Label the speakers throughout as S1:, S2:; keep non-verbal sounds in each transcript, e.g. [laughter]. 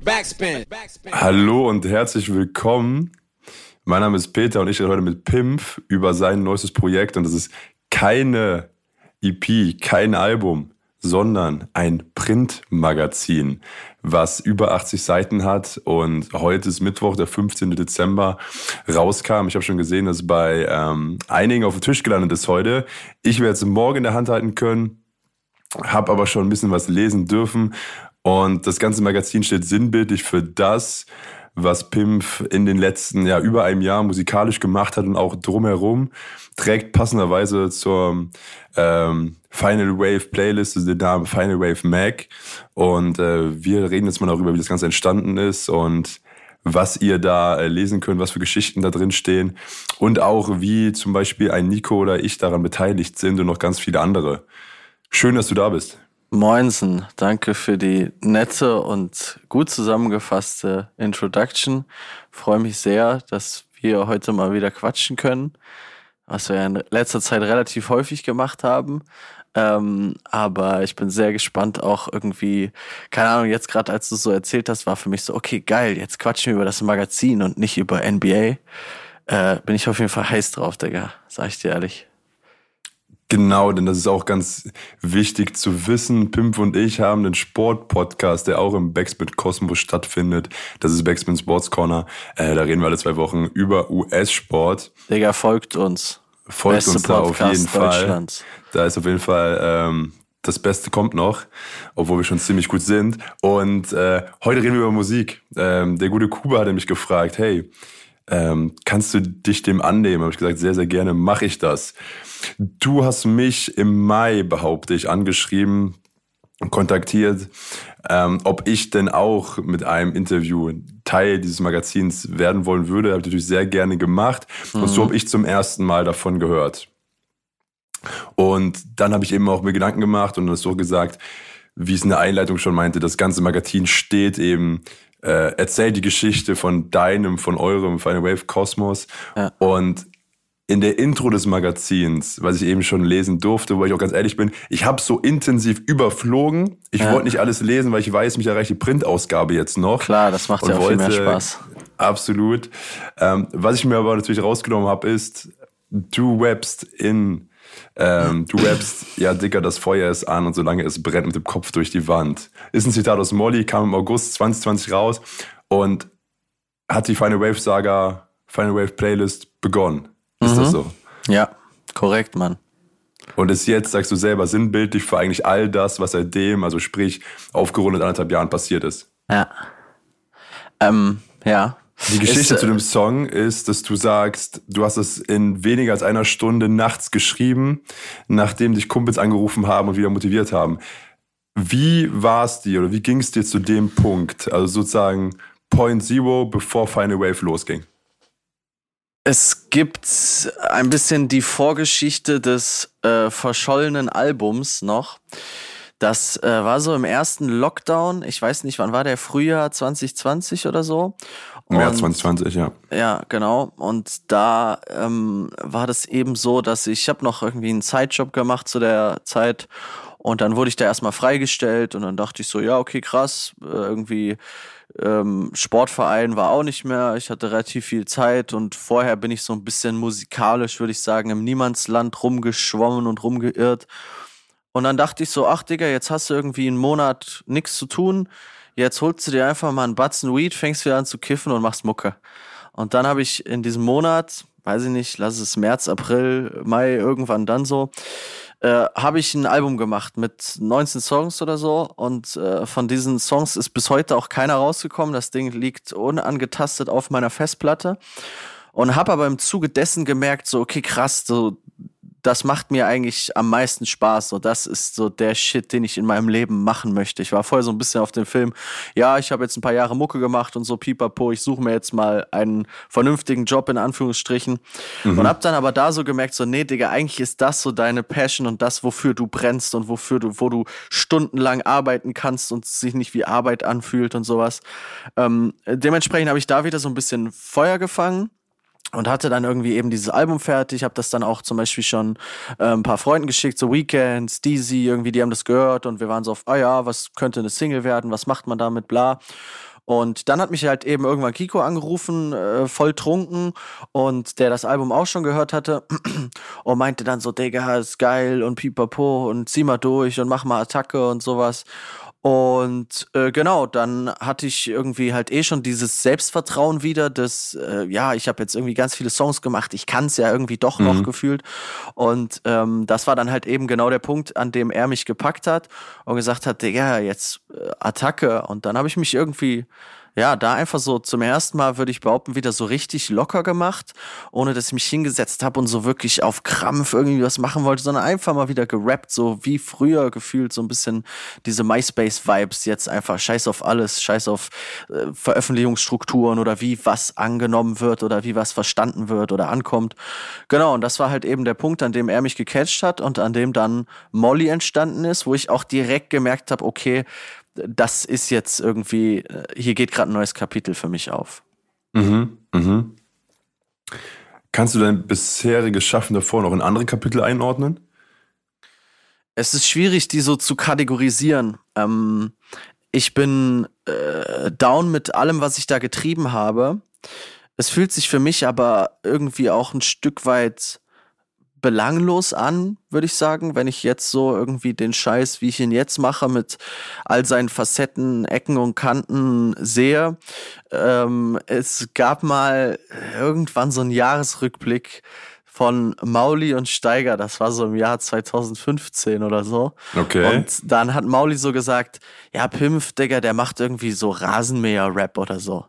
S1: Backspin. Hallo und herzlich willkommen. Mein Name ist Peter und ich rede heute mit Pimp über sein neuestes Projekt und das ist keine EP, kein Album, sondern ein Printmagazin, was über 80 Seiten hat und heute ist Mittwoch, der 15. Dezember, rauskam. Ich habe schon gesehen, dass bei ähm, einigen auf dem Tisch gelandet ist heute. Ich werde es morgen in der Hand halten können habe aber schon ein bisschen was lesen dürfen. Und das ganze Magazin steht sinnbildlich für das, was Pimp in den letzten, ja, über einem Jahr musikalisch gemacht hat und auch drumherum, trägt passenderweise zur ähm, Final Wave Playlist den Namen Final Wave Mac. Und äh, wir reden jetzt mal darüber, wie das Ganze entstanden ist und was ihr da äh, lesen könnt, was für Geschichten da drin stehen und auch wie zum Beispiel ein Nico oder ich daran beteiligt sind und noch ganz viele andere. Schön, dass du da bist.
S2: Moinsen, danke für die nette und gut zusammengefasste Introduction. Freue mich sehr, dass wir heute mal wieder quatschen können, was wir in letzter Zeit relativ häufig gemacht haben. Ähm, aber ich bin sehr gespannt auch irgendwie, keine Ahnung, jetzt gerade als du so erzählt hast, war für mich so, okay, geil, jetzt quatschen wir über das Magazin und nicht über NBA. Äh, bin ich auf jeden Fall heiß drauf, Digga, sag ich dir ehrlich.
S1: Genau, denn das ist auch ganz wichtig zu wissen. Pimp und ich haben einen Sport-Podcast, der auch im Backspin Kosmos stattfindet. Das ist Backspin Sports Corner. Äh, da reden wir alle zwei Wochen über US-Sport.
S2: Digga, folgt uns.
S1: Folgt Beste uns da auf jeden Fall. Da ist auf jeden Fall ähm, das Beste kommt noch, obwohl wir schon ziemlich gut sind. Und äh, heute reden wir über Musik. Ähm, der gute Kuba hat mich gefragt, hey, ähm, kannst du dich dem annehmen? Habe ich gesagt, sehr, sehr gerne mache ich das. Du hast mich im Mai, behaupte ich, angeschrieben, kontaktiert, ähm, ob ich denn auch mit einem Interview Teil dieses Magazins werden wollen würde. Habe ich natürlich sehr gerne gemacht. Mhm. Und so mhm. habe ich zum ersten Mal davon gehört. Und dann habe ich eben auch mir Gedanken gemacht und das so gesagt, wie es in der Einleitung schon meinte, das ganze Magazin steht eben äh, erzähl die Geschichte von deinem, von eurem Final Wave Kosmos. Ja. Und in der Intro des Magazins, was ich eben schon lesen durfte, wo ich auch ganz ehrlich bin, ich habe so intensiv überflogen. Ich ja. wollte nicht alles lesen, weil ich weiß, mich erreicht die Printausgabe jetzt noch.
S2: Klar, das macht ja auch wollte, viel mehr Spaß.
S1: Absolut. Ähm, was ich mir aber natürlich rausgenommen habe, ist, du webst in ähm, du rappst, ja, Dicker, das Feuer ist an und solange es brennt mit dem Kopf durch die Wand. Ist ein Zitat aus Molly, kam im August 2020 raus und hat die Final Wave Saga, Final Wave Playlist begonnen. Ist mhm. das so?
S2: Ja, korrekt, Mann.
S1: Und ist jetzt, sagst du selber, sinnbildlich für eigentlich all das, was seitdem, also sprich, aufgerundet anderthalb Jahren passiert ist.
S2: Ja. Ähm, ja,
S1: die Geschichte ist, zu dem Song ist, dass du sagst, du hast es in weniger als einer Stunde nachts geschrieben, nachdem dich Kumpels angerufen haben und wieder motiviert haben. Wie war es dir oder wie ging es dir zu dem Punkt, also sozusagen Point Zero, bevor Final Wave losging?
S2: Es gibt ein bisschen die Vorgeschichte des äh, verschollenen Albums noch. Das äh, war so im ersten Lockdown. Ich weiß nicht, wann war der? Frühjahr 2020 oder so.
S1: März 2020, ja.
S2: Ja, genau. Und da ähm, war das eben so, dass ich, ich habe noch irgendwie einen Zeitjob gemacht zu der Zeit und dann wurde ich da erstmal freigestellt und dann dachte ich so, ja, okay, krass, äh, irgendwie ähm, Sportverein war auch nicht mehr. Ich hatte relativ viel Zeit und vorher bin ich so ein bisschen musikalisch, würde ich sagen, im Niemandsland rumgeschwommen und rumgeirrt. Und dann dachte ich so, ach Digga, jetzt hast du irgendwie einen Monat nichts zu tun jetzt holst du dir einfach mal einen Batzen Weed, fängst wieder an zu kiffen und machst Mucke. Und dann habe ich in diesem Monat, weiß ich nicht, lass es März, April, Mai, irgendwann dann so, äh, habe ich ein Album gemacht mit 19 Songs oder so. Und äh, von diesen Songs ist bis heute auch keiner rausgekommen. Das Ding liegt unangetastet auf meiner Festplatte. Und habe aber im Zuge dessen gemerkt, so, okay, krass, so das macht mir eigentlich am meisten Spaß. So, das ist so der Shit, den ich in meinem Leben machen möchte. Ich war vorher so ein bisschen auf dem Film, ja, ich habe jetzt ein paar Jahre Mucke gemacht und so pipapo, ich suche mir jetzt mal einen vernünftigen Job in Anführungsstrichen. Mhm. Und hab dann aber da so gemerkt, so, nee, Digga, eigentlich ist das so deine Passion und das, wofür du brennst und wofür du, wo du stundenlang arbeiten kannst und sich nicht wie Arbeit anfühlt und sowas. Ähm, dementsprechend habe ich da wieder so ein bisschen Feuer gefangen und hatte dann irgendwie eben dieses Album fertig, habe das dann auch zum Beispiel schon äh, ein paar Freunden geschickt, so Weekends, Deezy, irgendwie, die haben das gehört und wir waren so auf, ah ja, was könnte eine Single werden, was macht man damit, bla. Und dann hat mich halt eben irgendwann Kiko angerufen, äh, voll trunken und der das Album auch schon gehört hatte [clears throat] und meinte dann so, Digga, ist geil und pipapo und zieh mal durch und mach mal Attacke und sowas. Und äh, genau, dann hatte ich irgendwie halt eh schon dieses Selbstvertrauen wieder, dass, äh, ja, ich habe jetzt irgendwie ganz viele Songs gemacht, ich kann es ja irgendwie doch noch mhm. gefühlt. Und ähm, das war dann halt eben genau der Punkt, an dem er mich gepackt hat und gesagt hat, Digga, jetzt äh, Attacke. Und dann habe ich mich irgendwie ja, da einfach so zum ersten Mal, würde ich behaupten, wieder so richtig locker gemacht, ohne dass ich mich hingesetzt habe und so wirklich auf Krampf irgendwie was machen wollte, sondern einfach mal wieder gerappt, so wie früher gefühlt, so ein bisschen diese MySpace-Vibes, jetzt einfach scheiß auf alles, scheiß auf äh, Veröffentlichungsstrukturen oder wie was angenommen wird oder wie was verstanden wird oder ankommt. Genau, und das war halt eben der Punkt, an dem er mich gecatcht hat und an dem dann Molly entstanden ist, wo ich auch direkt gemerkt habe, okay, das ist jetzt irgendwie, äh, hier geht gerade ein neues Kapitel für mich auf.
S1: Mhm, mhm. Kannst du dein bisheriges Schaffen davor noch in andere Kapitel einordnen?
S2: Es ist schwierig, die so zu kategorisieren. Ähm, ich bin äh, down mit allem, was ich da getrieben habe. Es fühlt sich für mich aber irgendwie auch ein Stück weit belanglos an, würde ich sagen, wenn ich jetzt so irgendwie den Scheiß, wie ich ihn jetzt mache, mit all seinen Facetten, Ecken und Kanten sehe. Ähm, es gab mal irgendwann so einen Jahresrückblick von Mauli und Steiger, das war so im Jahr 2015 oder so.
S1: Okay.
S2: Und dann hat Mauli so gesagt, ja, Pimpf, Digga, der macht irgendwie so Rasenmäher-Rap oder so.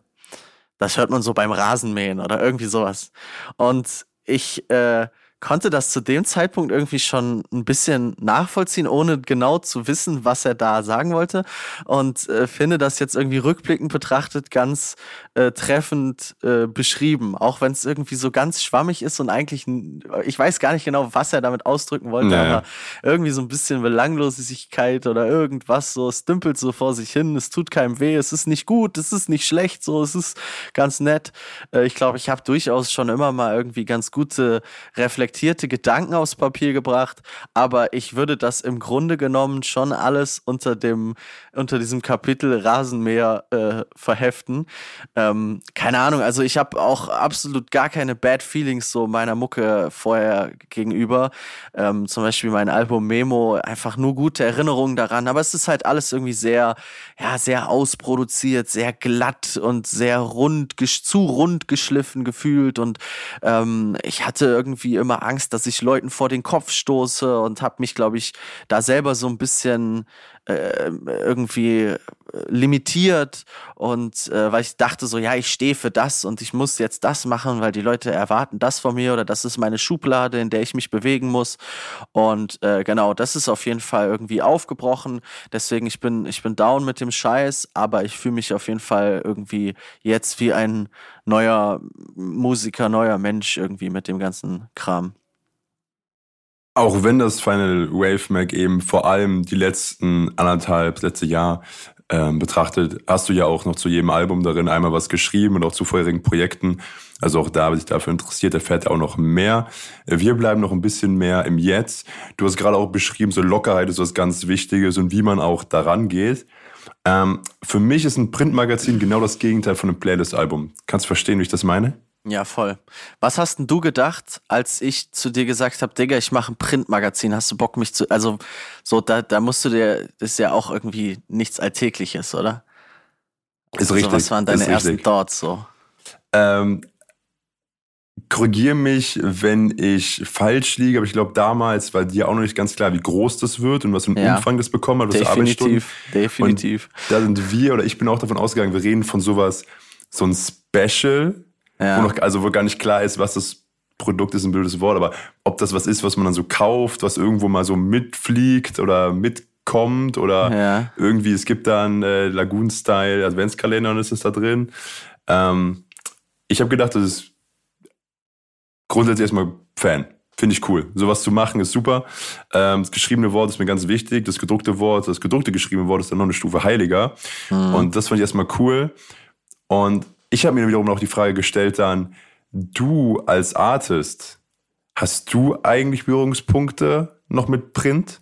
S2: Das hört man so beim Rasenmähen oder irgendwie sowas. Und ich, äh, konnte das zu dem Zeitpunkt irgendwie schon ein bisschen nachvollziehen, ohne genau zu wissen, was er da sagen wollte. Und äh, finde das jetzt irgendwie rückblickend betrachtet ganz äh, treffend äh, beschrieben. Auch wenn es irgendwie so ganz schwammig ist und eigentlich, ich weiß gar nicht genau, was er damit ausdrücken wollte, naja. aber irgendwie so ein bisschen Belanglosigkeit oder irgendwas so. Es dümpelt so vor sich hin, es tut keinem weh, es ist nicht gut, es ist nicht schlecht, so, es ist ganz nett. Äh, ich glaube, ich habe durchaus schon immer mal irgendwie ganz gute Reflexionen reflektierte Gedanken aufs Papier gebracht, aber ich würde das im Grunde genommen schon alles unter dem unter diesem Kapitel Rasenmäher äh, verheften. Ähm, keine Ahnung, also ich habe auch absolut gar keine Bad Feelings so meiner Mucke vorher gegenüber. Ähm, zum Beispiel mein Album Memo, einfach nur gute Erinnerungen daran, aber es ist halt alles irgendwie sehr, ja, sehr ausproduziert, sehr glatt und sehr rund, zu rund geschliffen gefühlt und ähm, ich hatte irgendwie immer Angst, dass ich Leuten vor den Kopf stoße und habe mich, glaube ich, da selber so ein bisschen äh, irgendwie limitiert und äh, weil ich dachte so, ja, ich stehe für das und ich muss jetzt das machen, weil die Leute erwarten das von mir oder das ist meine Schublade, in der ich mich bewegen muss. Und äh, genau, das ist auf jeden Fall irgendwie aufgebrochen. Deswegen, ich bin, ich bin down mit dem Scheiß, aber ich fühle mich auf jeden Fall irgendwie jetzt wie ein neuer Musiker, neuer Mensch irgendwie mit dem ganzen Kram.
S1: Auch wenn das Final Wave Mac eben vor allem die letzten anderthalb, letzte Jahr ähm, betrachtet, hast du ja auch noch zu jedem Album darin einmal was geschrieben und auch zu vorherigen Projekten. Also auch da, wer sich dafür interessiert, erfährt er auch noch mehr. Wir bleiben noch ein bisschen mehr im Jetzt. Du hast gerade auch beschrieben, so Lockerheit ist was ganz Wichtiges und wie man auch daran geht. Ähm, für mich ist ein Printmagazin genau das Gegenteil von einem Playlist-Album. Kannst du verstehen, wie ich das meine?
S2: Ja, voll. Was hast denn du gedacht, als ich zu dir gesagt habe, Digga, ich mache ein Printmagazin, hast du Bock mich zu, also so, da, da musst du dir, das ist ja auch irgendwie nichts Alltägliches, oder?
S1: Ist also, richtig.
S2: Was waren deine ersten Thoughts so?
S1: Ähm, korrigiere mich, wenn ich falsch liege, aber ich glaube damals war dir auch noch nicht ganz klar, wie groß das wird und was für einen ja. Umfang das bekommen hat, was
S2: Definitiv, definitiv.
S1: Und da sind wir, oder ich bin auch davon ausgegangen, wir reden von sowas, so ein Special, ja. Wo noch, also wo gar nicht klar ist, was das Produkt ist, ein blödes Wort, aber ob das was ist, was man dann so kauft, was irgendwo mal so mitfliegt oder mitkommt oder ja. irgendwie, es gibt da einen äh, Lagoon-Style Adventskalender und ist das da drin. Ähm, ich habe gedacht, das ist grundsätzlich erstmal Fan. Finde ich cool. Sowas zu machen ist super. Ähm, das geschriebene Wort ist mir ganz wichtig. Das gedruckte Wort, das gedruckte geschriebene Wort ist dann noch eine Stufe heiliger. Mhm. Und das fand ich erstmal cool. Und ich habe mir wiederum noch die Frage gestellt dann, du als Artist, hast du eigentlich Berührungspunkte noch mit Print?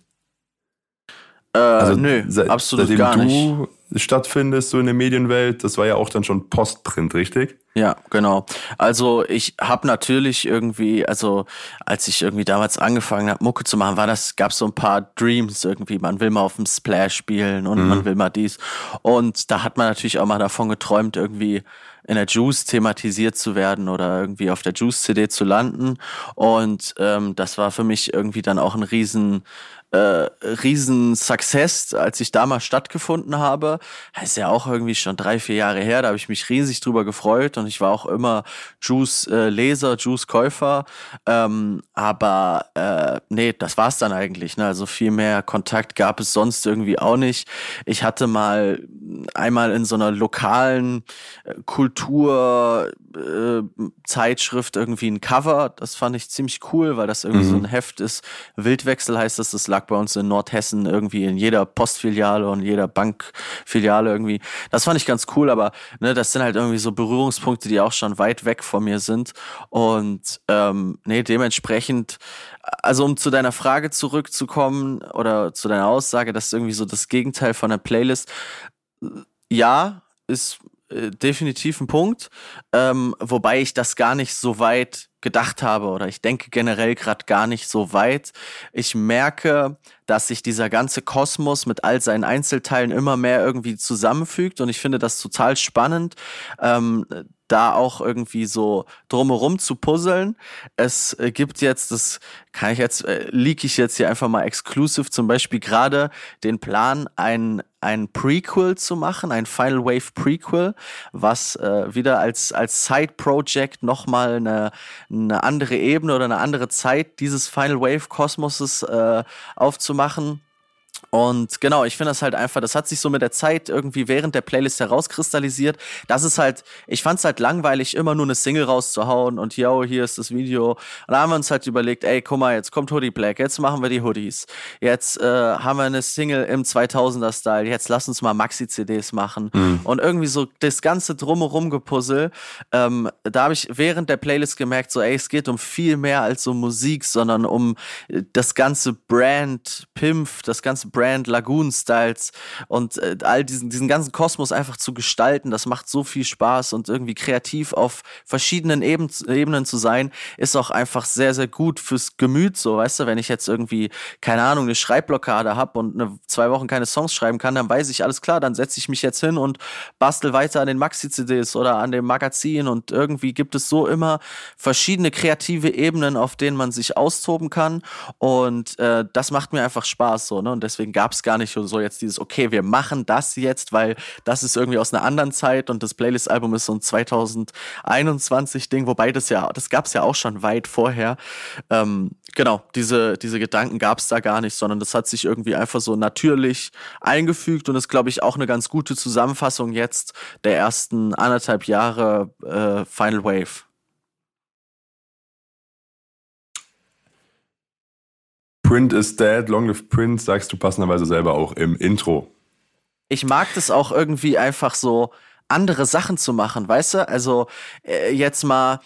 S2: Äh, also, nö,
S1: seit,
S2: absolut
S1: seitdem
S2: gar
S1: du
S2: nicht.
S1: stattfindest, so in der Medienwelt, das war ja auch dann schon Postprint, richtig?
S2: Ja, genau. Also ich habe natürlich irgendwie, also als ich irgendwie damals angefangen habe, Mucke zu machen, war das, gab so ein paar Dreams irgendwie. Man will mal auf dem Splash spielen und mhm. man will mal dies. Und da hat man natürlich auch mal davon geträumt, irgendwie in der Juice thematisiert zu werden oder irgendwie auf der Juice-CD zu landen. Und ähm, das war für mich irgendwie dann auch ein riesen äh, riesen Success, als ich da mal stattgefunden habe. Das ist ja auch irgendwie schon drei, vier Jahre her. Da habe ich mich riesig drüber gefreut und ich war auch immer Juice-Leser, äh, Juice-Käufer. Ähm, aber äh, nee, das war's dann eigentlich. Ne? Also viel mehr Kontakt gab es sonst irgendwie auch nicht. Ich hatte mal einmal in so einer lokalen äh, Kulturzeitschrift äh, irgendwie ein Cover. Das fand ich ziemlich cool, weil das irgendwie mhm. so ein Heft ist. Wildwechsel heißt das. Das lag lag bei uns in Nordhessen irgendwie in jeder Postfiliale und jeder Bankfiliale irgendwie. Das fand ich ganz cool, aber ne, das sind halt irgendwie so Berührungspunkte, die auch schon weit weg von mir sind. Und ähm, nee, dementsprechend, also um zu deiner Frage zurückzukommen oder zu deiner Aussage, das ist irgendwie so das Gegenteil von der Playlist. Ja, ist äh, definitiv ein Punkt, ähm, wobei ich das gar nicht so weit gedacht habe oder ich denke generell gerade gar nicht so weit. Ich merke, dass sich dieser ganze Kosmos mit all seinen Einzelteilen immer mehr irgendwie zusammenfügt und ich finde das total spannend. Ähm, da auch irgendwie so drumherum zu puzzeln. Es äh, gibt jetzt, das kann ich jetzt, äh, leak ich jetzt hier einfach mal exclusive, zum Beispiel gerade den Plan, ein, ein Prequel zu machen, ein Final Wave Prequel, was äh, wieder als, als Side-Project nochmal eine, eine andere Ebene oder eine andere Zeit dieses Final Wave Kosmoses äh, aufzumachen und genau, ich finde das halt einfach, das hat sich so mit der Zeit irgendwie während der Playlist herauskristallisiert. Das ist halt, ich fand es halt langweilig, immer nur eine Single rauszuhauen und yo, hier ist das Video. Und da haben wir uns halt überlegt, ey, guck mal, jetzt kommt Hoodie Black, jetzt machen wir die Hoodies. Jetzt äh, haben wir eine Single im 2000er-Style, jetzt lass uns mal Maxi-CDs machen. Mhm. Und irgendwie so das ganze drumherum gepuzzle, ähm, da habe ich während der Playlist gemerkt, so ey, es geht um viel mehr als um Musik, sondern um das ganze Brand, Pimpf, das ganze Brand Lagoon Styles und äh, all diesen, diesen ganzen Kosmos einfach zu gestalten, das macht so viel Spaß und irgendwie kreativ auf verschiedenen Eben, Ebenen zu sein, ist auch einfach sehr, sehr gut fürs Gemüt, so, weißt du, wenn ich jetzt irgendwie, keine Ahnung, eine Schreibblockade habe und eine, zwei Wochen keine Songs schreiben kann, dann weiß ich, alles klar, dann setze ich mich jetzt hin und bastel weiter an den Maxi-CDs oder an dem Magazin und irgendwie gibt es so immer verschiedene kreative Ebenen, auf denen man sich austoben kann und äh, das macht mir einfach Spaß, so, ne, und deswegen deswegen gab es gar nicht so jetzt dieses, okay, wir machen das jetzt, weil das ist irgendwie aus einer anderen Zeit und das Playlist-Album ist so ein 2021-Ding, wobei das ja, das gab es ja auch schon weit vorher. Ähm, genau, diese, diese Gedanken gab es da gar nicht, sondern das hat sich irgendwie einfach so natürlich eingefügt und ist, glaube ich, auch eine ganz gute Zusammenfassung jetzt der ersten anderthalb Jahre äh, Final Wave.
S1: Print is dead, Long Live Print, sagst du passenderweise selber auch im Intro.
S2: Ich mag das auch irgendwie einfach so andere Sachen zu machen, weißt du? Also äh, jetzt mal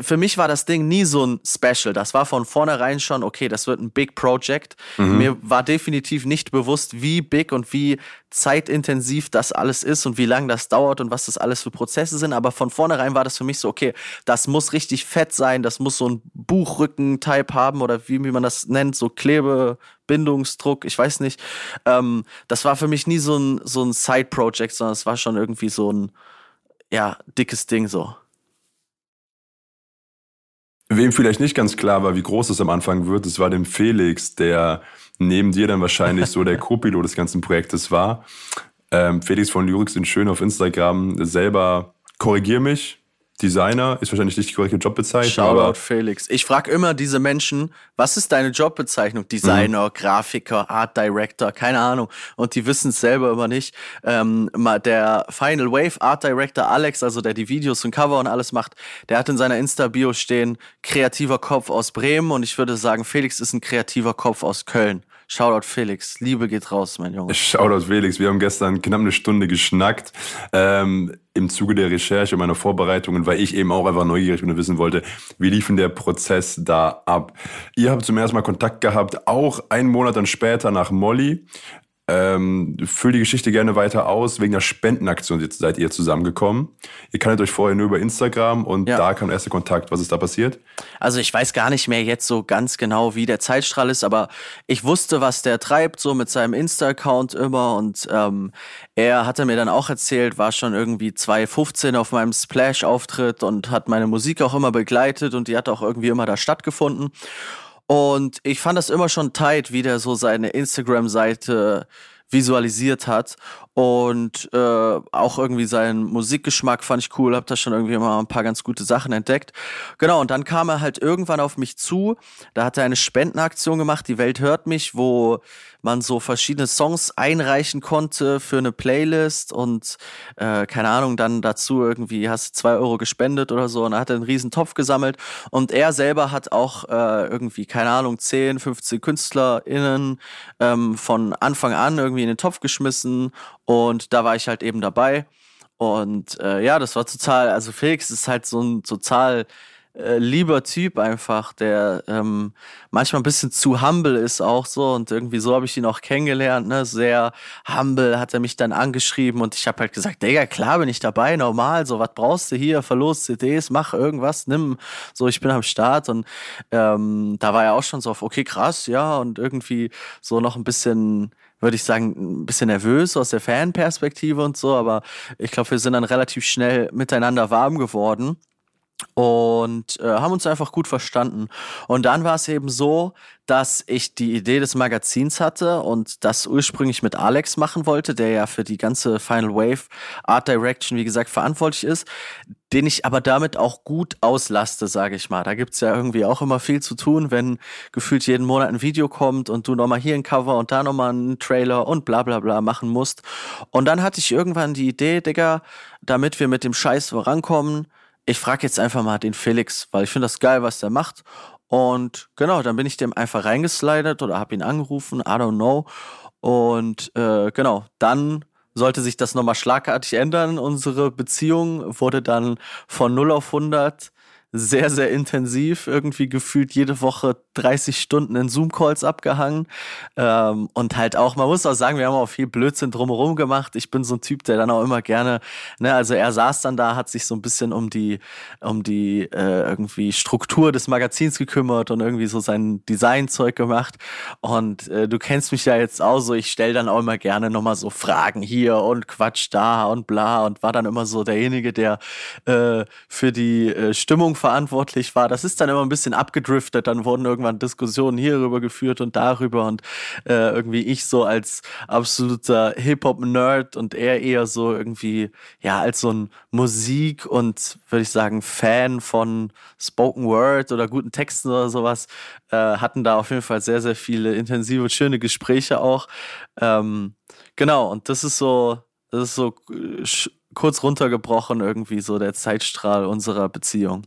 S2: für mich war das Ding nie so ein Special. Das war von vornherein schon, okay, das wird ein Big Project. Mhm. Mir war definitiv nicht bewusst, wie big und wie zeitintensiv das alles ist und wie lange das dauert und was das alles für Prozesse sind. Aber von vornherein war das für mich so, okay, das muss richtig fett sein, das muss so ein Buchrücken-Type haben oder wie, wie man das nennt, so Klebebindungsdruck, ich weiß nicht. Ähm, das war für mich nie so ein, so ein Side-Project, sondern es war schon irgendwie so ein, ja, dickes Ding so.
S1: Wem vielleicht nicht ganz klar war, wie groß es am Anfang wird, das war dem Felix, der neben dir dann wahrscheinlich so der [laughs] Co-Pilot des ganzen Projektes war. Ähm, Felix von Lyrics sind schön auf Instagram selber, korrigier mich, Designer ist wahrscheinlich nicht die korrekte Jobbezeichnung.
S2: Shoutout Felix. Ich frage immer diese Menschen, was ist deine Jobbezeichnung? Designer, mhm. Grafiker, Art Director, keine Ahnung. Und die wissen es selber immer nicht. Ähm, der Final Wave Art Director Alex, also der die Videos und Cover und alles macht, der hat in seiner Insta-Bio stehen, kreativer Kopf aus Bremen. Und ich würde sagen, Felix ist ein kreativer Kopf aus Köln. Shoutout Felix, Liebe geht raus, mein Junge.
S1: Shoutout Felix, wir haben gestern knapp eine Stunde geschnackt. Ähm, Im Zuge der Recherche meiner Vorbereitungen, weil ich eben auch einfach neugierig bin und wissen wollte, wie lief denn der Prozess da ab? Ihr habt zum ersten Mal Kontakt gehabt, auch einen Monat dann später nach Molly. Ähm, füll die Geschichte gerne weiter aus. Wegen der Spendenaktion seid ihr zusammengekommen. Ihr kanntet euch vorher nur über Instagram und ja. da kam der erste Kontakt. Was ist da passiert?
S2: Also ich weiß gar nicht mehr jetzt so ganz genau, wie der Zeitstrahl ist, aber ich wusste, was der treibt, so mit seinem Insta-Account immer. Und ähm, er hatte mir dann auch erzählt, war schon irgendwie 2015 auf meinem Splash-Auftritt und hat meine Musik auch immer begleitet und die hat auch irgendwie immer da stattgefunden. Und ich fand das immer schon tight, wie der so seine Instagram-Seite visualisiert hat. Und äh, auch irgendwie seinen Musikgeschmack fand ich cool, hab da schon irgendwie mal ein paar ganz gute Sachen entdeckt. Genau, und dann kam er halt irgendwann auf mich zu. Da hat er eine Spendenaktion gemacht, Die Welt hört mich, wo man so verschiedene Songs einreichen konnte für eine Playlist und äh, keine Ahnung, dann dazu irgendwie hast du zwei Euro gespendet oder so und er hat einen riesen Topf gesammelt und er selber hat auch äh, irgendwie, keine Ahnung, 10, 15 KünstlerInnen ähm, von Anfang an irgendwie in den Topf geschmissen und da war ich halt eben dabei. Und äh, ja, das war total, also Felix ist halt so ein total äh, lieber Typ einfach, der ähm, manchmal ein bisschen zu humble ist auch so. Und irgendwie so habe ich ihn auch kennengelernt, ne, sehr humble hat er mich dann angeschrieben und ich habe halt gesagt, Digga, klar bin ich dabei, normal, so was brauchst du hier, verlos CDs, mach irgendwas, nimm, so ich bin am Start und ähm, da war er auch schon so auf, okay, krass, ja. Und irgendwie so noch ein bisschen würde ich sagen, ein bisschen nervös aus der Fanperspektive und so, aber ich glaube, wir sind dann relativ schnell miteinander warm geworden und äh, haben uns einfach gut verstanden. Und dann war es eben so, dass ich die Idee des Magazins hatte und das ursprünglich mit Alex machen wollte, der ja für die ganze Final Wave Art Direction, wie gesagt, verantwortlich ist, den ich aber damit auch gut auslaste, sage ich mal. Da gibt's ja irgendwie auch immer viel zu tun, wenn gefühlt jeden Monat ein Video kommt und du nochmal hier ein Cover und da nochmal einen Trailer und bla bla bla machen musst. Und dann hatte ich irgendwann die Idee, Digga, damit wir mit dem Scheiß vorankommen, ich frage jetzt einfach mal den Felix, weil ich finde das geil, was der macht. Und genau, dann bin ich dem einfach reingeslidet oder habe ihn angerufen, I don't know. Und äh, genau, dann sollte sich das nochmal schlagartig ändern. Unsere Beziehung wurde dann von 0 auf 100 sehr, sehr intensiv, irgendwie gefühlt jede Woche 30 Stunden in Zoom-Calls abgehangen. Ähm, und halt auch, man muss auch sagen, wir haben auch viel Blödsinn drumherum gemacht. Ich bin so ein Typ, der dann auch immer gerne, ne, also er saß dann da, hat sich so ein bisschen um die, um die äh, irgendwie Struktur des Magazins gekümmert und irgendwie so sein Designzeug gemacht. Und äh, du kennst mich ja jetzt auch so, ich stell dann auch immer gerne nochmal so Fragen hier und Quatsch da und bla und war dann immer so derjenige, der äh, für die äh, Stimmung verantwortlich war. Das ist dann immer ein bisschen abgedriftet. Dann wurden irgendwann Diskussionen hierüber geführt und darüber und äh, irgendwie ich so als absoluter Hip-Hop-Nerd und er eher so irgendwie, ja, als so ein Musik- und, würde ich sagen, Fan von Spoken Word oder guten Texten oder sowas, äh, hatten da auf jeden Fall sehr, sehr viele intensive, schöne Gespräche auch. Ähm, genau, und das ist so, das ist so äh, kurz runtergebrochen irgendwie so der Zeitstrahl unserer Beziehung.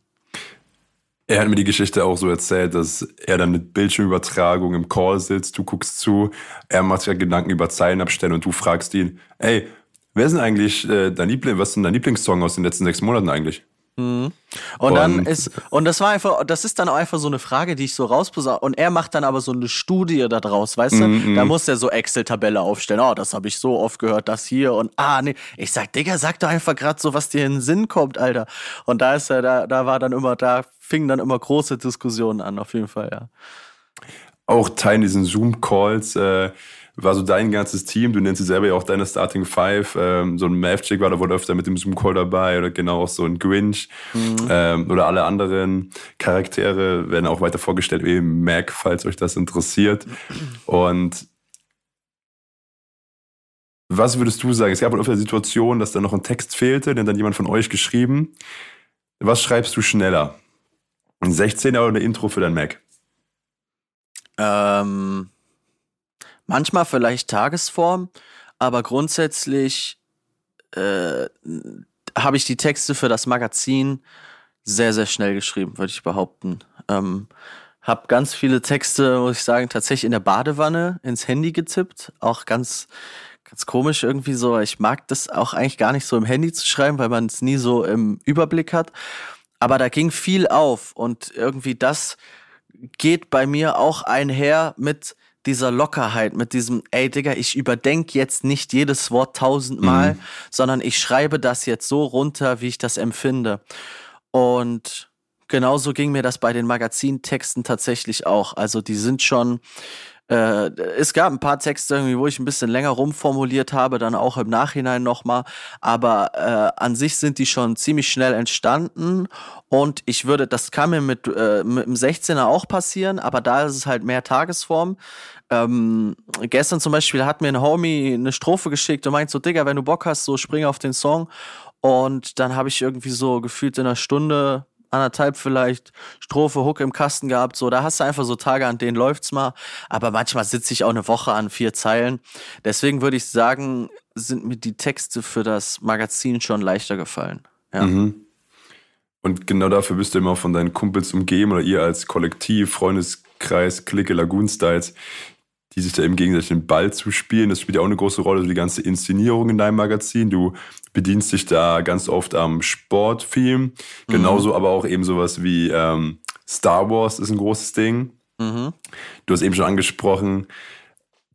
S1: Er hat mir die Geschichte auch so erzählt, dass er dann mit Bildschirmübertragung im Call sitzt, du guckst zu, er macht sich ja Gedanken über Zeilenabstände und du fragst ihn, ey, wer ist denn eigentlich äh, dein Liebling, was ist denn dein Lieblingssong aus den letzten sechs Monaten eigentlich?
S2: Mhm. Und, und, dann ist, und das war einfach, das ist dann auch einfach so eine Frage, die ich so rausposaune. Und er macht dann aber so eine Studie da draus, weißt du? Mm, Da muss er so Excel-Tabelle aufstellen. Oh, das habe ich so oft gehört, das hier und ah, nee. Ich sag, Digga, sag doch einfach gerade so, was dir in den Sinn kommt, Alter. Und da ist er, da, da war dann immer, da fingen dann immer große Diskussionen an, auf jeden Fall, ja.
S1: Auch Teil diesen Zoom-Calls, äh, war so dein ganzes Team, du nennst sie selber ja auch deine Starting Five, ähm, so ein Mavchick war da wohl öfter mit dem Zoom-Call dabei oder genau auch so ein Grinch mhm. ähm, oder alle anderen Charaktere werden auch weiter vorgestellt, wie Mac, falls euch das interessiert. Und was würdest du sagen? Es gab wohl öfter Situation, dass da noch ein Text fehlte, den dann jemand von euch geschrieben. Was schreibst du schneller? Ein 16er oder eine Intro für dein Mac?
S2: Ähm, manchmal vielleicht Tagesform, aber grundsätzlich äh, habe ich die Texte für das Magazin sehr, sehr schnell geschrieben, würde ich behaupten. Ähm, hab ganz viele Texte, muss ich sagen, tatsächlich in der Badewanne ins Handy getippt. Auch ganz, ganz komisch irgendwie so. Ich mag das auch eigentlich gar nicht so im Handy zu schreiben, weil man es nie so im Überblick hat. Aber da ging viel auf und irgendwie das geht bei mir auch einher mit dieser Lockerheit, mit diesem, ey Digga, ich überdenke jetzt nicht jedes Wort tausendmal, mhm. sondern ich schreibe das jetzt so runter, wie ich das empfinde. Und genauso ging mir das bei den Magazintexten tatsächlich auch. Also die sind schon, äh, es gab ein paar Texte irgendwie, wo ich ein bisschen länger rumformuliert habe, dann auch im Nachhinein nochmal. Aber äh, an sich sind die schon ziemlich schnell entstanden. Und ich würde, das kann mir mit, äh, mit dem 16er auch passieren, aber da ist es halt mehr Tagesform. Ähm, gestern zum Beispiel hat mir ein Homie eine Strophe geschickt und meint so, Digga, wenn du Bock hast, so spring auf den Song. Und dann habe ich irgendwie so gefühlt in einer Stunde anderthalb vielleicht Strophe, Hook im Kasten gehabt. So, da hast du einfach so Tage, an denen läuft's mal. Aber manchmal sitze ich auch eine Woche an vier Zeilen. Deswegen würde ich sagen, sind mir die Texte für das Magazin schon leichter gefallen. Ja. Mhm.
S1: Und genau dafür bist du immer von deinen Kumpels umgeben oder ihr als Kollektiv, Freundeskreis, Clique, Lagoon Styles, die sich da im Gegensatz den Ball zu spielen. Das spielt ja auch eine große Rolle, so die ganze Inszenierung in deinem Magazin. Du bedienst dich da ganz oft am Sportfilm. Genauso mhm. aber auch eben sowas wie ähm, Star Wars ist ein großes Ding. Mhm. Du hast eben schon angesprochen,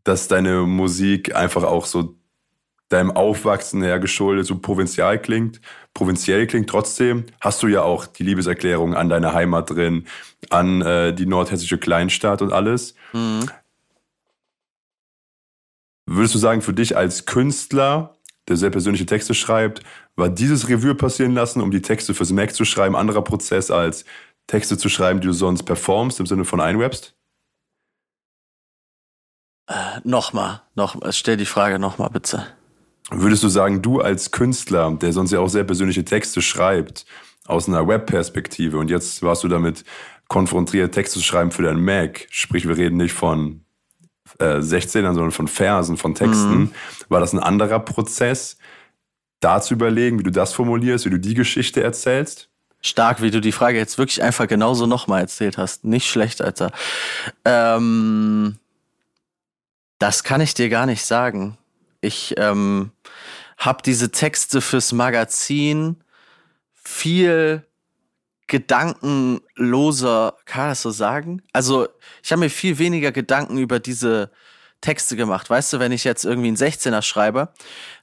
S1: dass deine Musik einfach auch so deinem Aufwachsen her geschuldet so provinzial klingt. Provinziell klingt trotzdem, hast du ja auch die Liebeserklärung an deine Heimat drin, an äh, die nordhessische Kleinstadt und alles. Mhm. Würdest du sagen, für dich als Künstler, der sehr persönliche Texte schreibt, war dieses Revue passieren lassen, um die Texte fürs Mac zu schreiben, anderer Prozess als Texte zu schreiben, die du sonst performst, im Sinne von einwebst?
S2: Äh, nochmal, noch, stell die Frage nochmal bitte.
S1: Würdest du sagen, du als Künstler, der sonst ja auch sehr persönliche Texte schreibt, aus einer Web-Perspektive und jetzt warst du damit konfrontiert, Texte zu schreiben für deinen Mac, sprich, wir reden nicht von äh, 16ern, sondern von Versen, von Texten, mhm. war das ein anderer Prozess, da zu überlegen, wie du das formulierst, wie du die Geschichte erzählst?
S2: Stark, wie du die Frage jetzt wirklich einfach genauso nochmal erzählt hast. Nicht schlecht, Alter. Ähm, das kann ich dir gar nicht sagen. Ich ähm, habe diese Texte fürs Magazin viel gedankenloser, kann das so sagen? Also, ich habe mir viel weniger Gedanken über diese Texte gemacht. Weißt du, wenn ich jetzt irgendwie einen 16er schreibe,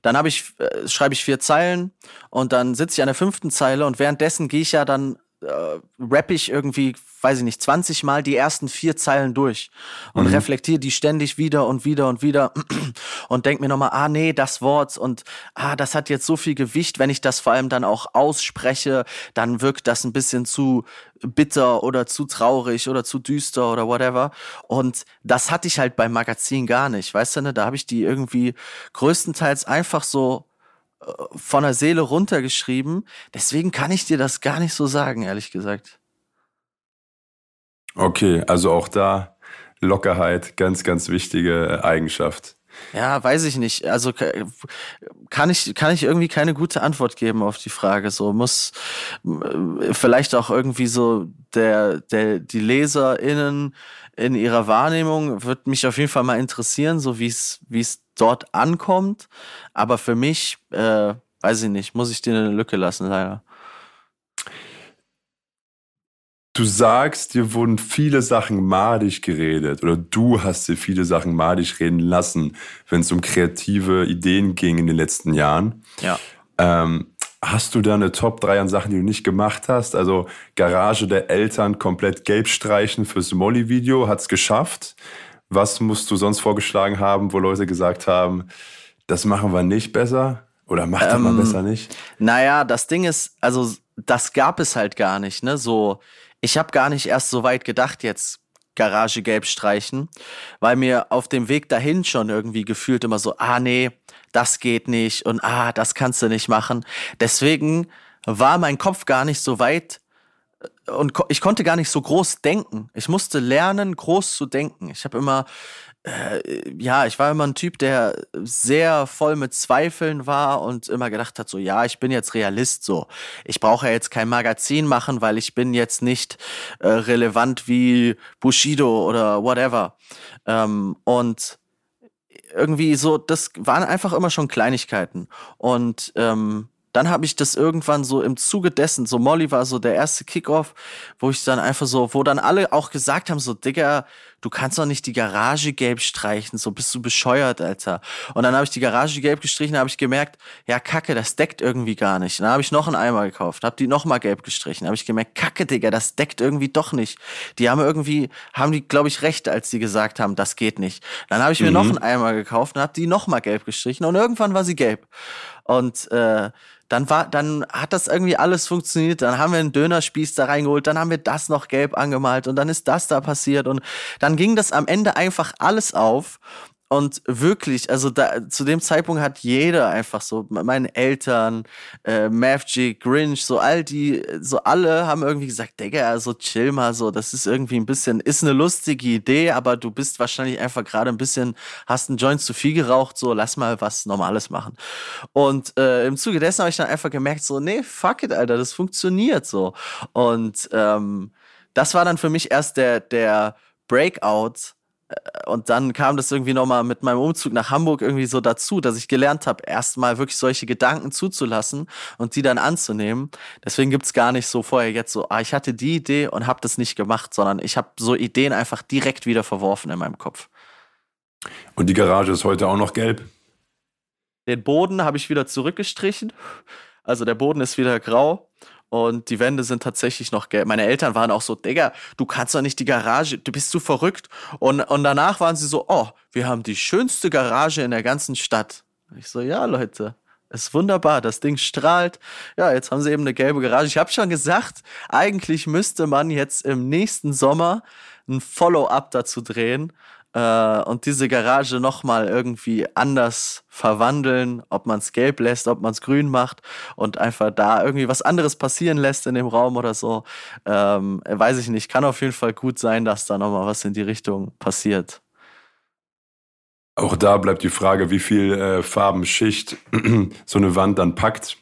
S2: dann habe ich, äh, schreibe ich vier Zeilen und dann sitze ich an der fünften Zeile und währenddessen gehe ich ja dann äh, rappe ich irgendwie, weiß ich nicht, 20 Mal die ersten vier Zeilen durch und mhm. reflektiere die ständig wieder und wieder und wieder [clears throat] und denk mir nochmal, ah nee, das Wort und ah, das hat jetzt so viel Gewicht, wenn ich das vor allem dann auch ausspreche, dann wirkt das ein bisschen zu bitter oder zu traurig oder zu düster oder whatever. Und das hatte ich halt beim Magazin gar nicht, weißt du, ne? Da habe ich die irgendwie größtenteils einfach so von der Seele runtergeschrieben. Deswegen kann ich dir das gar nicht so sagen, ehrlich gesagt.
S1: Okay, also auch da Lockerheit, ganz, ganz wichtige Eigenschaft.
S2: Ja, weiß ich nicht. Also kann ich, kann ich irgendwie keine gute Antwort geben auf die Frage. So muss vielleicht auch irgendwie so der, der, die LeserInnen in ihrer Wahrnehmung wird mich auf jeden Fall mal interessieren, so wie es, wie es dort ankommt. Aber für mich, äh, weiß ich nicht, muss ich dir eine Lücke lassen, leider.
S1: Du sagst, dir wurden viele Sachen madig geredet oder du hast dir viele Sachen madig reden lassen, wenn es um kreative Ideen ging in den letzten Jahren.
S2: Ja.
S1: Ähm, hast du da eine Top 3 an Sachen, die du nicht gemacht hast? Also Garage der Eltern komplett gelb streichen fürs Molly-Video, hat's geschafft. Was musst du sonst vorgeschlagen haben, wo Leute gesagt haben, das machen wir nicht besser? Oder macht ähm, man besser nicht?
S2: Naja, das Ding ist, also das gab es halt gar nicht, ne? So, ich habe gar nicht erst so weit gedacht, jetzt Garage gelb streichen, weil mir auf dem Weg dahin schon irgendwie gefühlt immer so, ah nee, das geht nicht und ah, das kannst du nicht machen. Deswegen war mein Kopf gar nicht so weit und ich konnte gar nicht so groß denken. Ich musste lernen, groß zu denken. Ich habe immer äh, ja, ich war immer ein Typ, der sehr voll mit Zweifeln war und immer gedacht hat, so ja, ich bin jetzt Realist, so ich brauche ja jetzt kein Magazin machen, weil ich bin jetzt nicht äh, relevant wie Bushido oder whatever. Ähm, und irgendwie so, das waren einfach immer schon Kleinigkeiten. Und ähm, dann habe ich das irgendwann so im Zuge dessen, so Molly war so der erste Kickoff, wo ich dann einfach so, wo dann alle auch gesagt haben, so, Digga, du kannst doch nicht die Garage gelb streichen, so bist du bescheuert, Alter. Und dann habe ich die Garage gelb gestrichen, habe ich gemerkt, ja, Kacke, das deckt irgendwie gar nicht. Dann habe ich noch einen Eimer gekauft, habe die nochmal gelb gestrichen, habe ich gemerkt, Kacke, Digga, das deckt irgendwie doch nicht. Die haben irgendwie, haben die, glaube ich, recht, als die gesagt haben, das geht nicht. Dann habe ich mir mhm. noch einen Eimer gekauft und habe die nochmal gelb gestrichen und irgendwann war sie gelb. Und äh, dann war, dann hat das irgendwie alles funktioniert. Dann haben wir einen Dönerspieß da reingeholt, dann haben wir das noch gelb angemalt und dann ist das da passiert und dann ging das am Ende einfach alles auf. Und wirklich, also da, zu dem Zeitpunkt hat jeder einfach so, meine Eltern, äh, Mavg, Grinch, so all die, so alle haben irgendwie gesagt, Digga, also chill mal so, das ist irgendwie ein bisschen, ist eine lustige Idee, aber du bist wahrscheinlich einfach gerade ein bisschen, hast einen Joint zu viel geraucht, so lass mal was Normales machen. Und äh, im Zuge dessen habe ich dann einfach gemerkt, so, nee, fuck it, Alter, das funktioniert so. Und ähm, das war dann für mich erst der, der Breakout und dann kam das irgendwie nochmal mit meinem Umzug nach Hamburg irgendwie so dazu, dass ich gelernt habe, erstmal wirklich solche Gedanken zuzulassen und die dann anzunehmen. Deswegen gibt's gar nicht so vorher jetzt so, ah, ich hatte die Idee und habe das nicht gemacht, sondern ich habe so Ideen einfach direkt wieder verworfen in meinem Kopf.
S1: Und die Garage ist heute auch noch gelb?
S2: Den Boden habe ich wieder zurückgestrichen. Also der Boden ist wieder grau und die Wände sind tatsächlich noch gelb. Meine Eltern waren auch so, Digga, du kannst doch nicht die Garage, du bist zu verrückt. Und, und danach waren sie so, oh, wir haben die schönste Garage in der ganzen Stadt. Ich so, ja, Leute, ist wunderbar, das Ding strahlt. Ja, jetzt haben sie eben eine gelbe Garage. Ich habe schon gesagt, eigentlich müsste man jetzt im nächsten Sommer ein Follow-up dazu drehen äh, und diese Garage nochmal irgendwie anders verwandeln, ob man es gelb lässt, ob man es grün macht und einfach da irgendwie was anderes passieren lässt in dem Raum oder so. Ähm, weiß ich nicht. Kann auf jeden Fall gut sein, dass da nochmal was in die Richtung passiert.
S1: Auch da bleibt die Frage, wie viel äh, Farbenschicht [clears throat] so eine Wand dann packt.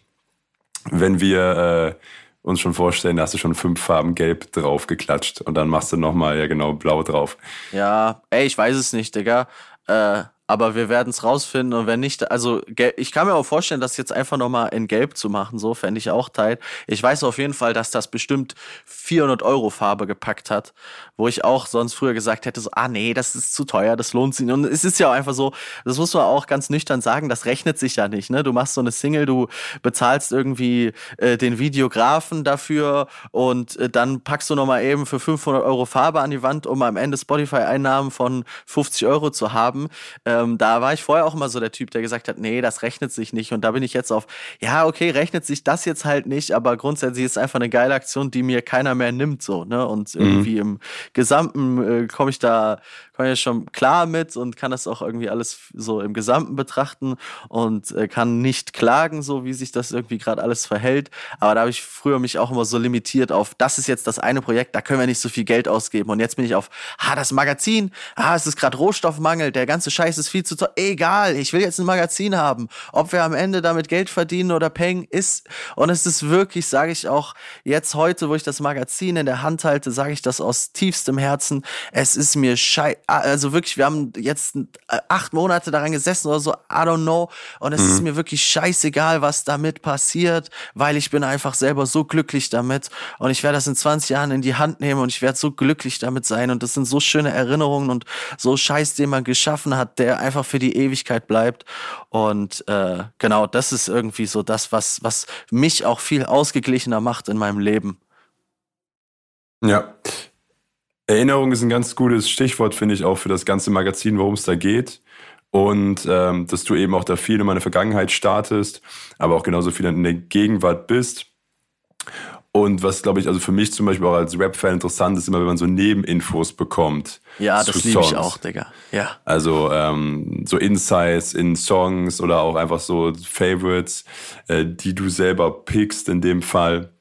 S1: Wenn wir äh, uns schon vorstellen, da hast du schon fünf Farben gelb drauf geklatscht und dann machst du nochmal, ja genau, blau drauf.
S2: Ja, ey, ich weiß es nicht, Digga. Äh, aber wir werden es rausfinden und wenn nicht, also ich kann mir auch vorstellen, das jetzt einfach nochmal in Gelb zu machen, so fände ich auch tight. Ich weiß auf jeden Fall, dass das bestimmt 400 Euro Farbe gepackt hat, wo ich auch sonst früher gesagt hätte, so, ah nee, das ist zu teuer, das lohnt sich nicht. Und es ist ja auch einfach so, das muss man auch ganz nüchtern sagen, das rechnet sich ja nicht, ne? Du machst so eine Single, du bezahlst irgendwie äh, den Videografen dafür und äh, dann packst du nochmal eben für 500 Euro Farbe an die Wand, um am Ende Spotify-Einnahmen von 50 Euro zu haben. Äh, ähm, da war ich vorher auch immer so der Typ, der gesagt hat, nee, das rechnet sich nicht. Und da bin ich jetzt auf, ja, okay, rechnet sich das jetzt halt nicht, aber grundsätzlich ist es einfach eine geile Aktion, die mir keiner mehr nimmt, so, ne? Und mhm. irgendwie im Gesamten äh, komme ich da, komme ich schon klar mit und kann das auch irgendwie alles so im Gesamten betrachten und äh, kann nicht klagen, so wie sich das irgendwie gerade alles verhält. Aber da habe ich früher mich auch immer so limitiert auf, das ist jetzt das eine Projekt, da können wir nicht so viel Geld ausgeben. Und jetzt bin ich auf, ah, das Magazin, ah, es ist gerade Rohstoffmangel, der ganze Scheiß ist viel zu teuer. Egal, ich will jetzt ein Magazin haben. Ob wir am Ende damit Geld verdienen oder peng, ist. Und es ist wirklich, sage ich auch jetzt heute, wo ich das Magazin in der Hand halte, sage ich das aus tiefstem Herzen. Es ist mir schei, also wirklich, wir haben jetzt äh, acht Monate daran gesessen oder so, I don't know. Und es mhm. ist mir wirklich scheißegal, was damit passiert, weil ich bin einfach selber so glücklich damit. Und ich werde das in 20 Jahren in die Hand nehmen und ich werde so glücklich damit sein. Und das sind so schöne Erinnerungen und so Scheiß, den man geschaffen hat, der einfach für die Ewigkeit bleibt. Und äh, genau, das ist irgendwie so das, was, was mich auch viel ausgeglichener macht in meinem Leben.
S1: Ja. Erinnerung ist ein ganz gutes Stichwort, finde ich, auch für das ganze Magazin, worum es da geht. Und ähm, dass du eben auch da viel in meine Vergangenheit startest, aber auch genauso viel in der Gegenwart bist. Und was, glaube ich, also für mich zum Beispiel auch als Rap-Fan interessant ist, immer wenn man so Nebeninfos bekommt.
S2: Ja, das liebe ich auch, Digga. Ja.
S1: Also ähm, so Insights in Songs oder auch einfach so Favorites, äh, die du selber pickst in dem Fall.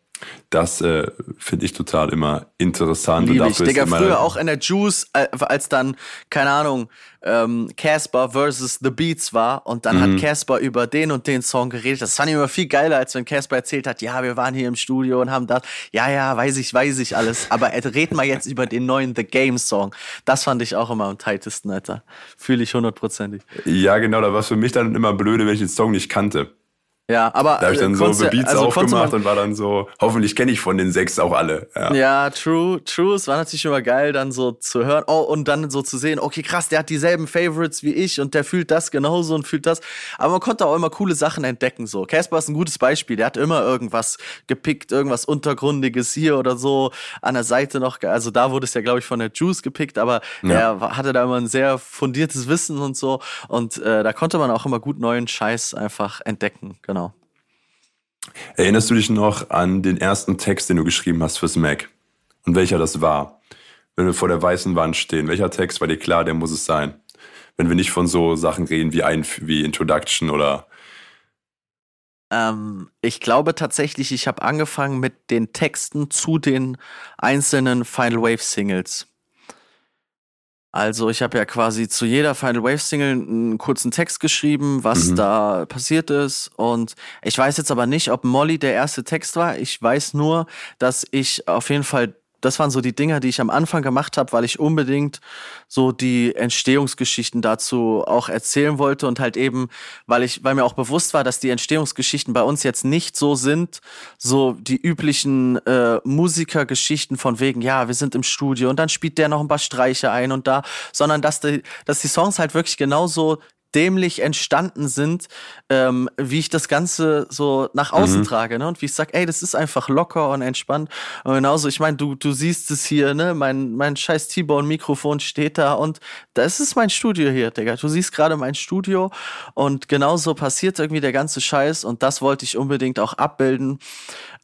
S1: Das äh, finde ich total immer interessant.
S2: Liebe ich. Digga, früher auch in der Juice, äh, als dann, keine Ahnung, ähm, Casper versus The Beats war und dann mhm. hat Casper über den und den Song geredet. Das fand ich immer viel geiler, als wenn Casper erzählt hat, ja, wir waren hier im Studio und haben das. Ja, ja, weiß ich, weiß ich alles. Aber red mal jetzt über den neuen The Game Song. Das fand ich auch immer am tightesten, Alter. Fühle ich hundertprozentig.
S1: Ja, genau, da war es für mich dann immer blöde, wenn ich den Song nicht kannte.
S2: Ja, aber.
S1: Da habe ich dann so Beats also aufgemacht und war dann so, hoffentlich kenne ich von den sechs auch alle. Ja.
S2: ja, true, true. Es war natürlich immer geil, dann so zu hören. Oh, und dann so zu sehen, okay, krass, der hat dieselben Favorites wie ich und der fühlt das genauso und fühlt das. Aber man konnte auch immer coole Sachen entdecken. So, Casper ist ein gutes Beispiel. Der hat immer irgendwas gepickt, irgendwas Untergrundiges hier oder so an der Seite noch. Also da wurde es ja, glaube ich, von der Juice gepickt, aber ja. er hatte da immer ein sehr fundiertes Wissen und so. Und äh, da konnte man auch immer gut neuen Scheiß einfach entdecken. Genau.
S1: Erinnerst du dich noch an den ersten Text, den du geschrieben hast fürs Mac? Und welcher das war? Wenn wir vor der weißen Wand stehen, welcher Text war dir klar, der muss es sein? Wenn wir nicht von so Sachen reden wie, ein, wie Introduction oder.
S2: Ähm, ich glaube tatsächlich, ich habe angefangen mit den Texten zu den einzelnen Final Wave Singles. Also ich habe ja quasi zu jeder Final Wave Single einen kurzen Text geschrieben, was mhm. da passiert ist. Und ich weiß jetzt aber nicht, ob Molly der erste Text war. Ich weiß nur, dass ich auf jeden Fall das waren so die Dinger, die ich am Anfang gemacht habe, weil ich unbedingt so die Entstehungsgeschichten dazu auch erzählen wollte und halt eben, weil ich, weil mir auch bewusst war, dass die Entstehungsgeschichten bei uns jetzt nicht so sind, so die üblichen äh, Musikergeschichten von wegen, ja, wir sind im Studio und dann spielt der noch ein paar Streiche ein und da, sondern dass die, dass die Songs halt wirklich genauso dämlich entstanden sind, ähm, wie ich das Ganze so nach außen mhm. trage, ne? Und wie ich sag, ey, das ist einfach locker und entspannt. Und genauso, ich meine, du, du siehst es hier, ne? Mein, mein scheiß T-Bone-Mikrofon steht da und das ist mein Studio hier, Digga. Du siehst gerade mein Studio und genauso passiert irgendwie der ganze Scheiß und das wollte ich unbedingt auch abbilden